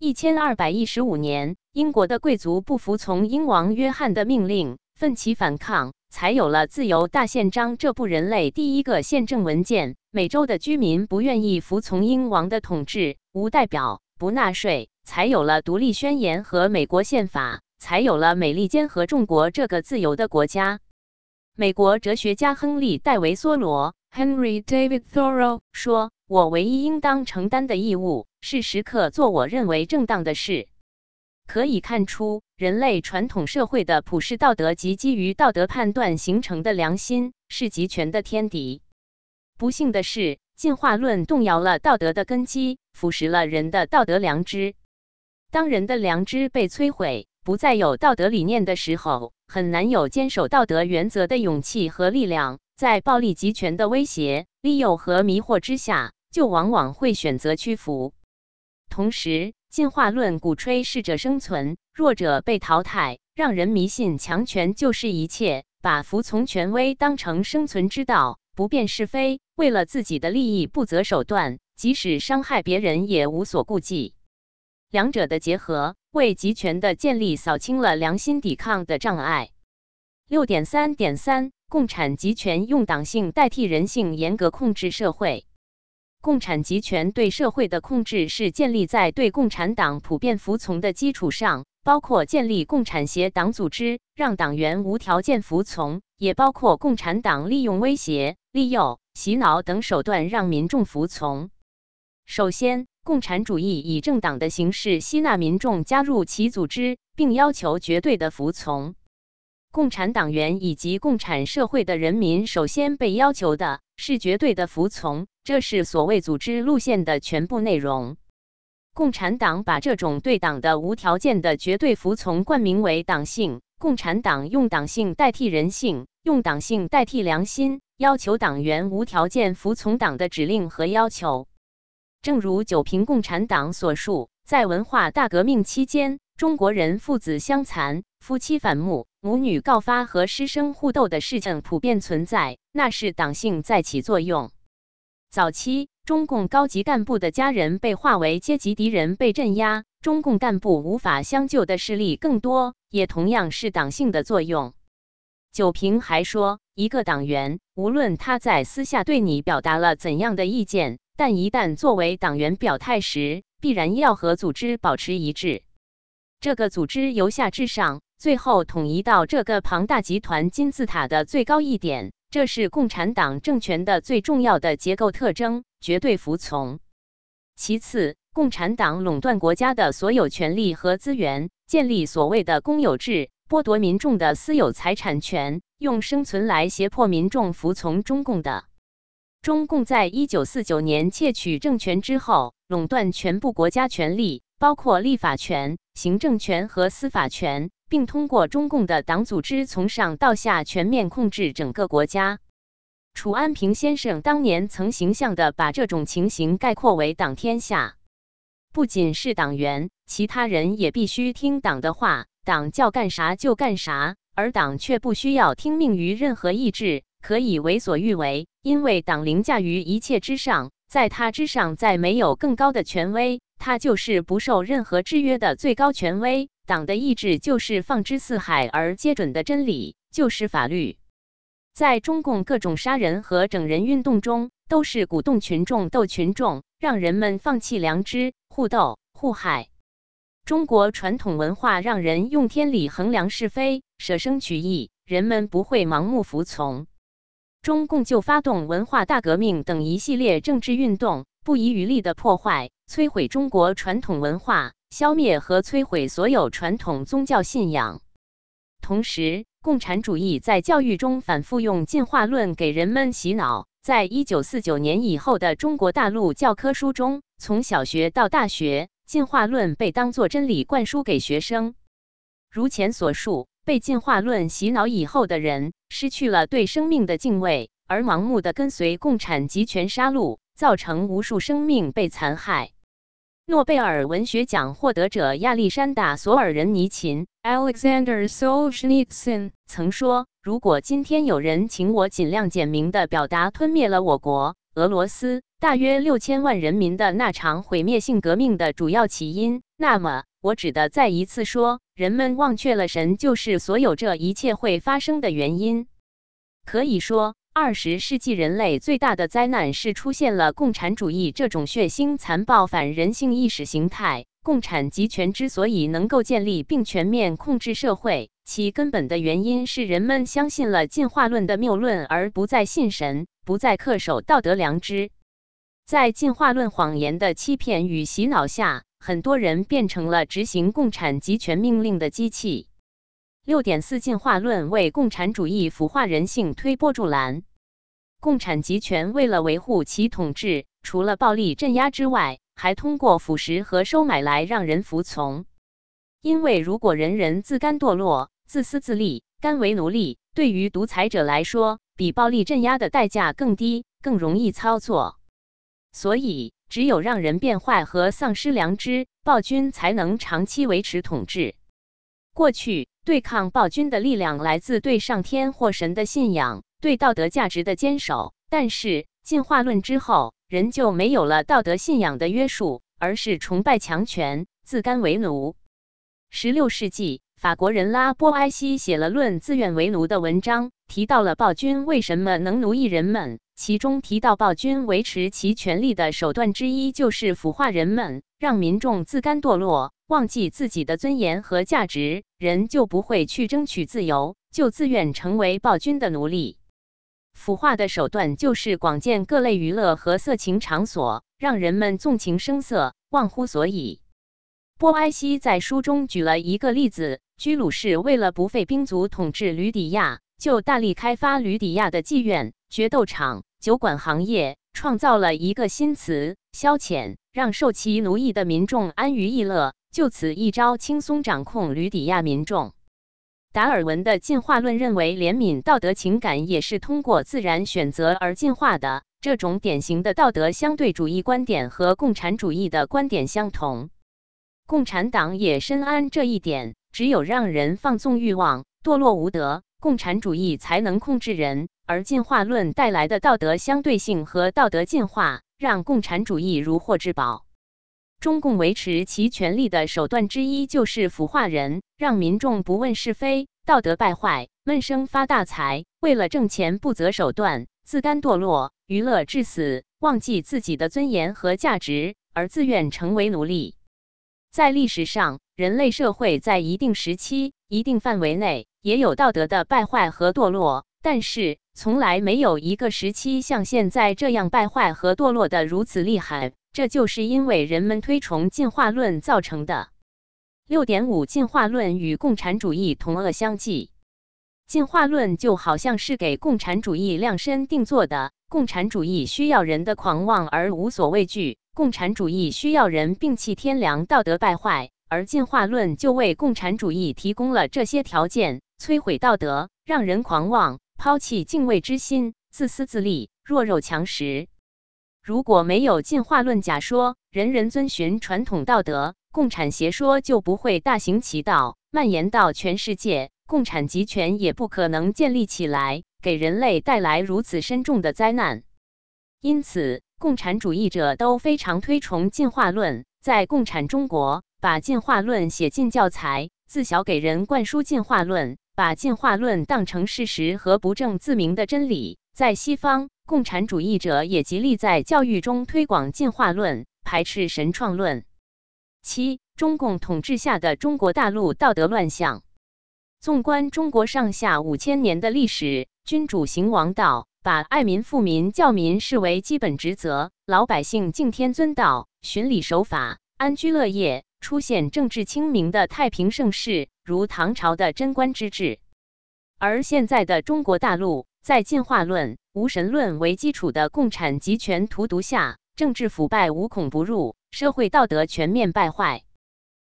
一千二百一十五年，英国的贵族不服从英王约翰的命令，奋起反抗，才有了《自由大宪章》这部人类第一个宪政文件。美洲的居民不愿意服从英王的统治，无代表，不纳税，才有了《独立宣言》和美国宪法。才有了美利坚合众国这个自由的国家。美国哲学家亨利·戴维·梭罗 （Henry David Thoreau） 说：“我唯一应当承担的义务是时刻做我认为正当的事。”可以看出，人类传统社会的普世道德及基于道德判断形成的良心是集权的天敌。不幸的是，进化论动摇了道德的根基，腐蚀了人的道德良知。当人的良知被摧毁，不再有道德理念的时候，很难有坚守道德原则的勇气和力量。在暴力集权的威胁、利诱和迷惑之下，就往往会选择屈服。同时，进化论鼓吹适者生存，弱者被淘汰，让人迷信强权就是一切，把服从权威当成生存之道，不辨是非，为了自己的利益不择手段，即使伤害别人也无所顾忌。两者的结合，为集权的建立扫清了良心抵抗的障碍。六点三点三，共产集权用党性代替人性，严格控制社会。共产集权对社会的控制是建立在对共产党普遍服从的基础上，包括建立共产协党组织，让党员无条件服从，也包括共产党利用威胁、利诱、洗脑等手段让民众服从。首先，共产主义以政党的形式吸纳民众加入其组织，并要求绝对的服从。共产党员以及共产社会的人民首先被要求的是绝对的服从，这是所谓组织路线的全部内容。共产党把这种对党的无条件的绝对服从冠名为党性。共产党用党性代替人性，用党性代替良心，要求党员无条件服从党的指令和要求。正如九平共产党所述，在文化大革命期间，中国人父子相残、夫妻反目、母女告发和师生互斗的事情普遍存在，那是党性在起作用。早期，中共高级干部的家人被划为阶级敌人，被镇压，中共干部无法相救的事例更多，也同样是党性的作用。九平还说，一个党员，无论他在私下对你表达了怎样的意见。但一旦作为党员表态时，必然要和组织保持一致。这个组织由下至上，最后统一到这个庞大集团金字塔的最高一点。这是共产党政权的最重要的结构特征：绝对服从。其次，共产党垄断国家的所有权利和资源，建立所谓的公有制，剥夺民众的私有财产权，用生存来胁迫民众服从中共的。中共在一九四九年窃取政权之后，垄断全部国家权力，包括立法权、行政权和司法权，并通过中共的党组织从上到下全面控制整个国家。楚安平先生当年曾形象地把这种情形概括为“党天下”。不仅是党员，其他人也必须听党的话，党叫干啥就干啥，而党却不需要听命于任何意志。可以为所欲为，因为党凌驾于一切之上，在他之上再没有更高的权威，他就是不受任何制约的最高权威。党的意志就是放之四海而皆准的真理，就是法律。在中共各种杀人和整人运动中，都是鼓动群众斗群众，让人们放弃良知，互斗互害。中国传统文化让人用天理衡量是非，舍生取义，人们不会盲目服从。中共就发动文化大革命等一系列政治运动，不遗余力的破坏、摧毁中国传统文化，消灭和摧毁所有传统宗教信仰。同时，共产主义在教育中反复用进化论给人们洗脑。在一九四九年以后的中国大陆教科书中，从小学到大学，进化论被当作真理灌输给学生。如前所述。被进化论洗脑以后的人，失去了对生命的敬畏，而盲目的跟随共产集权杀戮，造成无数生命被残害。诺贝尔文学奖获得者亚历山大·索尔仁尼琴 （Alexander Solzhenitsyn） 曾说：“如果今天有人请我尽量简明地表达吞灭了我国俄罗斯大约六千万人民的那场毁灭性革命的主要起因，那么……”我只得再一次说，人们忘却了神就是所有这一切会发生的原因。可以说，二十世纪人类最大的灾难是出现了共产主义这种血腥、残暴、反人性意识形态。共产集权之所以能够建立并全面控制社会，其根本的原因是人们相信了进化论的谬论，而不再信神，不再恪守道德良知。在进化论谎言的欺骗与洗脑下。很多人变成了执行共产集权命令的机器。六点四进化论为共产主义腐化人性推波助澜。共产集权为了维护其统治，除了暴力镇压之外，还通过腐蚀和收买来让人服从。因为如果人人自甘堕落、自私自利、甘为奴隶，对于独裁者来说，比暴力镇压的代价更低，更容易操作。所以只有让人变坏和丧失良知，暴君才能长期维持统治。过去对抗暴君的力量来自对上天或神的信仰，对道德价值的坚守。但是进化论之后，人就没有了道德信仰的约束，而是崇拜强权，自甘为奴。十六世纪，法国人拉波埃西写了《论自愿为奴》的文章，提到了暴君为什么能奴役人们。其中提到，暴君维持其权力的手段之一就是腐化人们，让民众自甘堕落，忘记自己的尊严和价值，人就不会去争取自由，就自愿成为暴君的奴隶。腐化的手段就是广建各类娱乐和色情场所，让人们纵情声色，忘乎所以。波埃西在书中举了一个例子：居鲁士为了不费兵卒统治吕底亚，就大力开发吕底亚的妓院、决斗场。酒馆行业创造了一个新词“消遣”，让受其奴役的民众安于逸乐，就此一招轻松掌控吕底亚民众。达尔文的进化论认为，怜悯道德情感也是通过自然选择而进化的。这种典型的道德相对主义观点和共产主义的观点相同。共产党也深谙这一点，只有让人放纵欲望、堕落无德，共产主义才能控制人。而进化论带来的道德相对性和道德进化，让共产主义如获至宝。中共维持其权力的手段之一就是腐化人，让民众不问是非，道德败坏，闷声发大财，为了挣钱不择手段，自甘堕落，娱乐至死，忘记自己的尊严和价值，而自愿成为奴隶。在历史上，人类社会在一定时期、一定范围内也有道德的败坏和堕落，但是。从来没有一个时期像现在这样败坏和堕落的如此厉害，这就是因为人们推崇进化论造成的。六点五，进化论与共产主义同恶相济。进化论就好像是给共产主义量身定做的。共产主义需要人的狂妄而无所畏惧，共产主义需要人摒弃天良、道德败坏，而进化论就为共产主义提供了这些条件：摧毁道德，让人狂妄。抛弃敬畏之心，自私自利，弱肉强食。如果没有进化论假说，人人遵循传统道德，共产邪说就不会大行其道，蔓延到全世界，共产集权也不可能建立起来，给人类带来如此深重的灾难。因此，共产主义者都非常推崇进化论，在共产中国，把进化论写进教材，自小给人灌输进化论。把进化论当成事实和不证自明的真理，在西方，共产主义者也极力在教育中推广进化论，排斥神创论。七、中共统治下的中国大陆道德乱象。纵观中国上下五千年的历史，君主行王道，把爱民富民、教民视为基本职责，老百姓敬天尊道、循礼守法、安居乐业，出现政治清明的太平盛世。如唐朝的贞观之治，而现在的中国大陆，在进化论、无神论为基础的共产集权荼毒下，政治腐败无孔不入，社会道德全面败坏。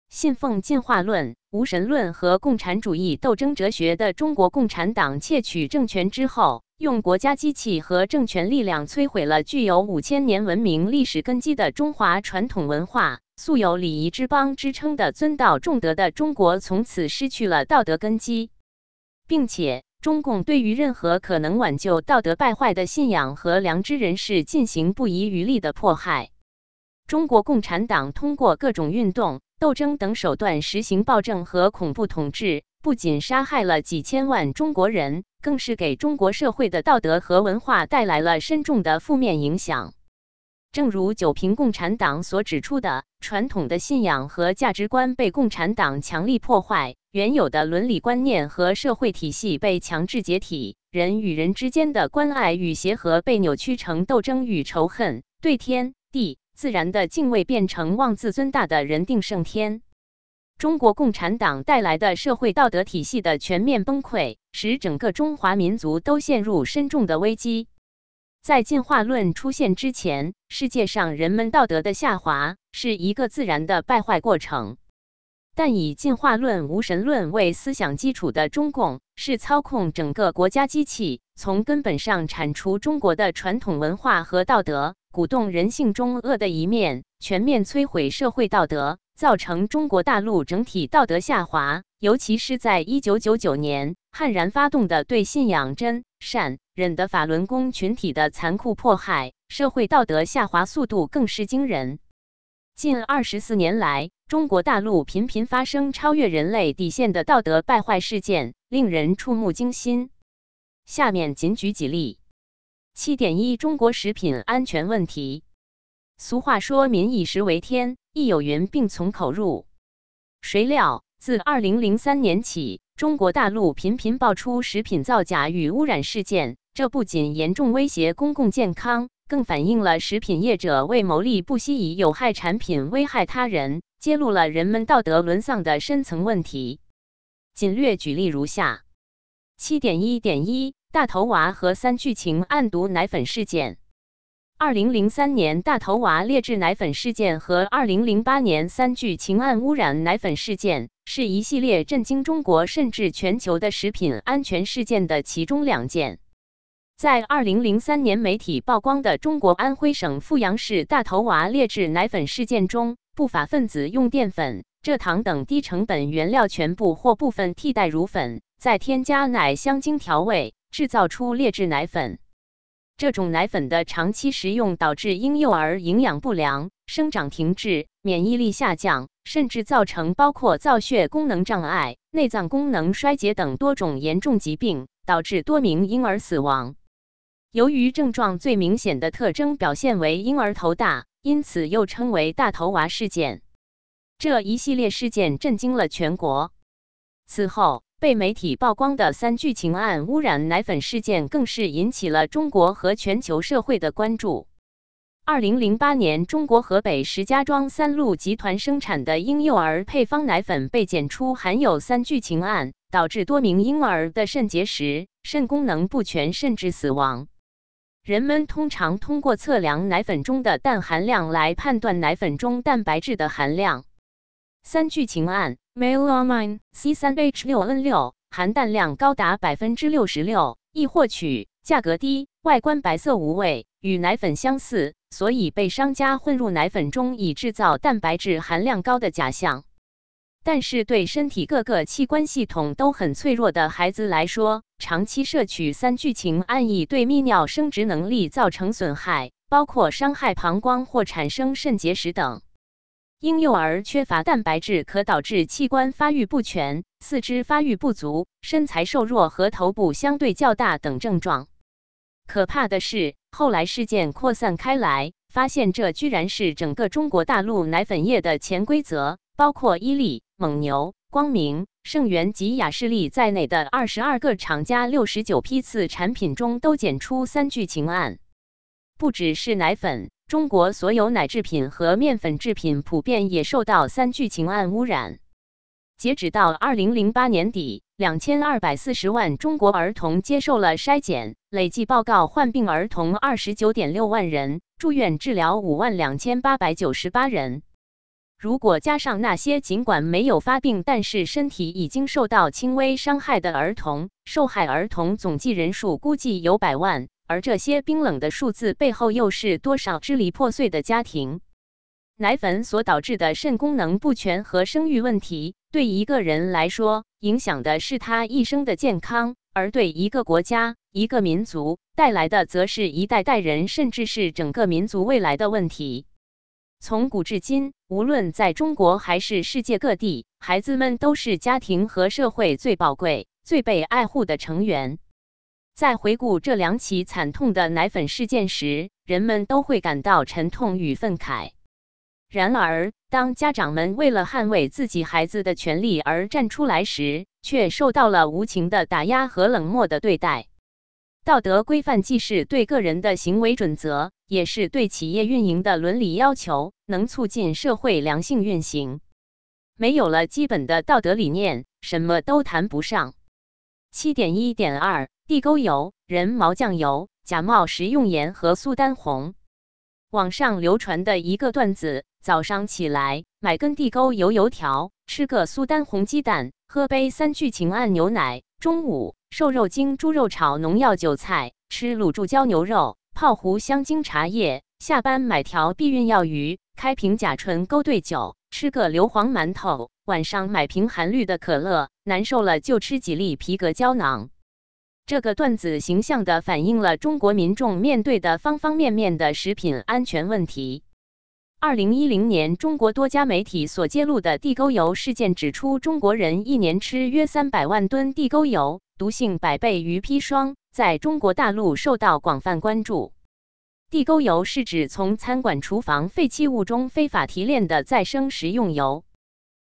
信奉进化论、无神论和共产主义斗争哲学的中国共产党窃取政权之后，用国家机器和政权力量摧毁了具有五千年文明历史根基的中华传统文化。素有礼仪之邦之称的尊道重德的中国，从此失去了道德根基，并且中共对于任何可能挽救道德败坏的信仰和良知人士进行不遗余力的迫害。中国共产党通过各种运动、斗争等手段实行暴政和恐怖统治，不仅杀害了几千万中国人，更是给中国社会的道德和文化带来了深重的负面影响。正如九平共产党所指出的，传统的信仰和价值观被共产党强力破坏，原有的伦理观念和社会体系被强制解体，人与人之间的关爱与协和被扭曲成斗争与仇恨，对天地自然的敬畏变成妄自尊大的人定胜天。中国共产党带来的社会道德体系的全面崩溃，使整个中华民族都陷入深重的危机。在进化论出现之前，世界上人们道德的下滑是一个自然的败坏过程。但以进化论、无神论为思想基础的中共，是操控整个国家机器，从根本上铲除中国的传统文化和道德，鼓动人性中恶的一面，全面摧毁社会道德，造成中国大陆整体道德下滑。尤其是在一九九九年，悍然发动的对信仰真善忍的法轮功群体的残酷迫害，社会道德下滑速度更是惊人。近二十四年来，中国大陆频频发生超越人类底线的道德败坏事件，令人触目惊心。下面仅举几例。七点一，中国食品安全问题。俗话说“民以食为天”，亦有云“病从口入”。谁料，自二零零三年起，中国大陆频频爆出食品造假与污染事件，这不仅严重威胁公共健康。更反映了食品业者为牟利不惜以有害产品危害他人，揭露了人们道德沦丧的深层问题。仅略举例如下：七点一点一大头娃和三聚氰胺毒奶粉事件。二零零三年大头娃劣质奶粉事件和二零零八年三聚氰胺污染奶粉事件，是一系列震惊中国甚至全球的食品安全事件的其中两件。在二零零三年媒体曝光的中国安徽省阜阳市大头娃劣质奶粉事件中，不法分子用淀粉、蔗糖等低成本原料全部或部分替代乳粉，再添加奶香精调味，制造出劣质奶粉。这种奶粉的长期食用导致婴幼儿营养不良、生长停滞、免疫力下降，甚至造成包括造血功能障碍、内脏功能衰竭等多种严重疾病，导致多名婴儿死亡。由于症状最明显的特征表现为婴儿头大，因此又称为“大头娃事件”。这一系列事件震惊了全国。此后，被媒体曝光的三聚氰胺污染奶粉事件更是引起了中国和全球社会的关注。二零零八年，中国河北石家庄三鹿集团生产的婴幼儿配方奶粉被检出含有三聚氰胺，导致多名婴儿的肾结石、肾功能不全，甚至死亡。人们通常通过测量奶粉中的氮含量来判断奶粉中蛋白质的含量。三聚氰胺 （melamine, C3H6N6） 含氮量高达百分之六十六，易获取，价格低，外观白色无味，与奶粉相似，所以被商家混入奶粉中，以制造蛋白质含量高的假象。但是，对身体各个器官系统都很脆弱的孩子来说，长期摄取三聚氰胺易对泌尿生殖能力造成损害，包括伤害膀胱或产生肾结石等。婴幼儿缺乏蛋白质可导致器官发育不全、四肢发育不足、身材瘦弱和头部相对较大等症状。可怕的是，后来事件扩散开来，发现这居然是整个中国大陆奶粉业的潜规则，包括伊利。蒙牛、光明、盛源及雅士利在内的二十二个厂家六十九批次产品中都检出三聚氰胺。不只是奶粉，中国所有奶制品和面粉制品普遍也受到三聚氰胺污染。截止到二零零八年底，两千二百四十万中国儿童接受了筛检，累计报告患病儿童二十九点六万人，住院治疗五万两千八百九十八人。如果加上那些尽管没有发病，但是身体已经受到轻微伤害的儿童，受害儿童总计人数估计有百万。而这些冰冷的数字背后，又是多少支离破碎的家庭？奶粉所导致的肾功能不全和生育问题，对一个人来说，影响的是他一生的健康；而对一个国家、一个民族带来的，则是一代代人，甚至是整个民族未来的问题。从古至今，无论在中国还是世界各地，孩子们都是家庭和社会最宝贵、最被爱护的成员。在回顾这两起惨痛的奶粉事件时，人们都会感到沉痛与愤慨。然而，当家长们为了捍卫自己孩子的权利而站出来时，却受到了无情的打压和冷漠的对待。道德规范既是对个人的行为准则，也是对企业运营的伦理要求，能促进社会良性运行。没有了基本的道德理念，什么都谈不上。七点一点二，地沟油、人毛酱油、假冒食用盐和苏丹红。网上流传的一个段子：早上起来买根地沟油油条，吃个苏丹红鸡蛋，喝杯三聚氰胺牛奶。中午。瘦肉精猪肉炒农药韭菜，吃卤猪椒牛肉，泡壶香精茶叶，下班买条避孕药鱼，开瓶甲醇勾兑酒，吃个硫磺馒头，晚上买瓶含氯的可乐，难受了就吃几粒皮革胶囊。这个段子形象地反映了中国民众面对的方方面面的食品安全问题。二零一零年，中国多家媒体所揭露的地沟油事件指出，中国人一年吃约三百万吨地沟油，毒性百倍于砒霜，在中国大陆受到广泛关注。地沟油是指从餐馆厨房废弃物中非法提炼的再生食用油，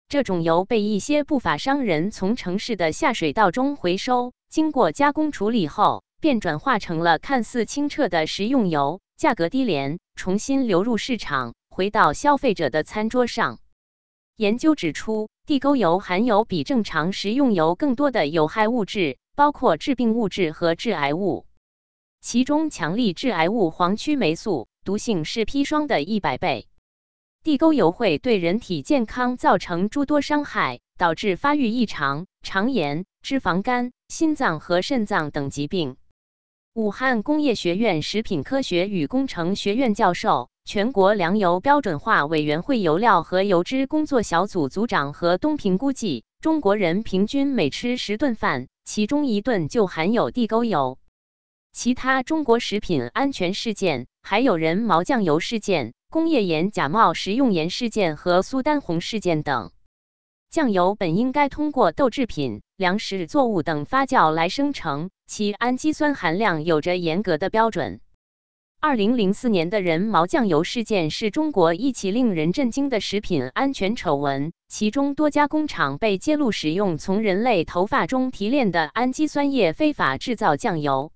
这种油被一些不法商人从城市的下水道中回收，经过加工处理后，便转化成了看似清澈的食用油，价格低廉，重新流入市场。回到消费者的餐桌上。研究指出，地沟油含有比正常食用油更多的有害物质，包括致病物质和致癌物。其中，强力致癌物黄曲霉素毒性是砒霜的一百倍。地沟油会对人体健康造成诸多伤害，导致发育异常、肠炎、脂肪肝、心脏和肾脏等疾病。武汉工业学院食品科学与工程学院教授。全国粮油标准化委员会油料和油脂工作小组组长何东平估计，中国人平均每吃十顿饭，其中一顿就含有地沟油。其他中国食品安全事件还有人毛酱油事件、工业盐假冒食用盐事件和苏丹红事件等。酱油本应该通过豆制品、粮食作物等发酵来生成，其氨基酸含量有着严格的标准。二零零四年的人毛酱油事件是中国一起令人震惊的食品安全丑闻，其中多家工厂被揭露使用从人类头发中提炼的氨基酸液非法制造酱油。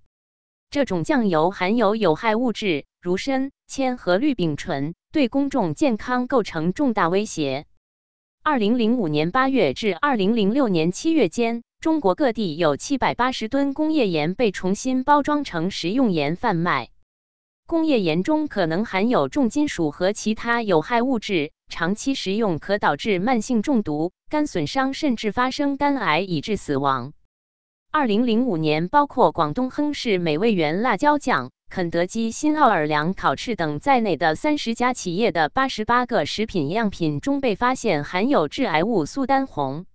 这种酱油含有有害物质如砷、铅和氯丙醇，对公众健康构成重大威胁。二零零五年八月至二零零六年七月间，中国各地有七百八十吨工业盐被重新包装成食用盐贩卖。工业盐中可能含有重金属和其他有害物质，长期食用可导致慢性中毒、肝损伤，甚至发生肝癌以致死亡。二零零五年，包括广东亨氏美味园辣椒酱、肯德基、新奥尔良烤翅等在内的三十家企业的八十八个食品样品中被发现含有致癌物苏丹红，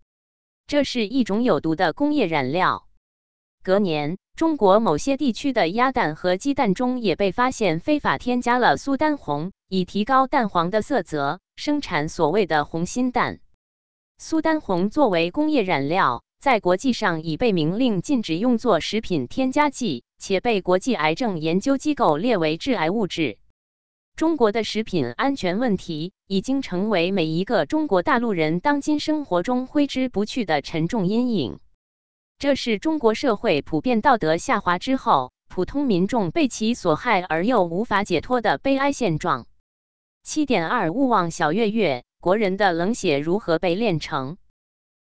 这是一种有毒的工业染料。隔年。中国某些地区的鸭蛋和鸡蛋中也被发现非法添加了苏丹红，以提高蛋黄的色泽，生产所谓的红心蛋。苏丹红作为工业染料，在国际上已被明令禁止用作食品添加剂，且被国际癌症研究机构列为致癌物质。中国的食品安全问题已经成为每一个中国大陆人当今生活中挥之不去的沉重阴影。这是中国社会普遍道德下滑之后，普通民众被其所害而又无法解脱的悲哀现状。七点二勿忘小月月，国人的冷血如何被炼成？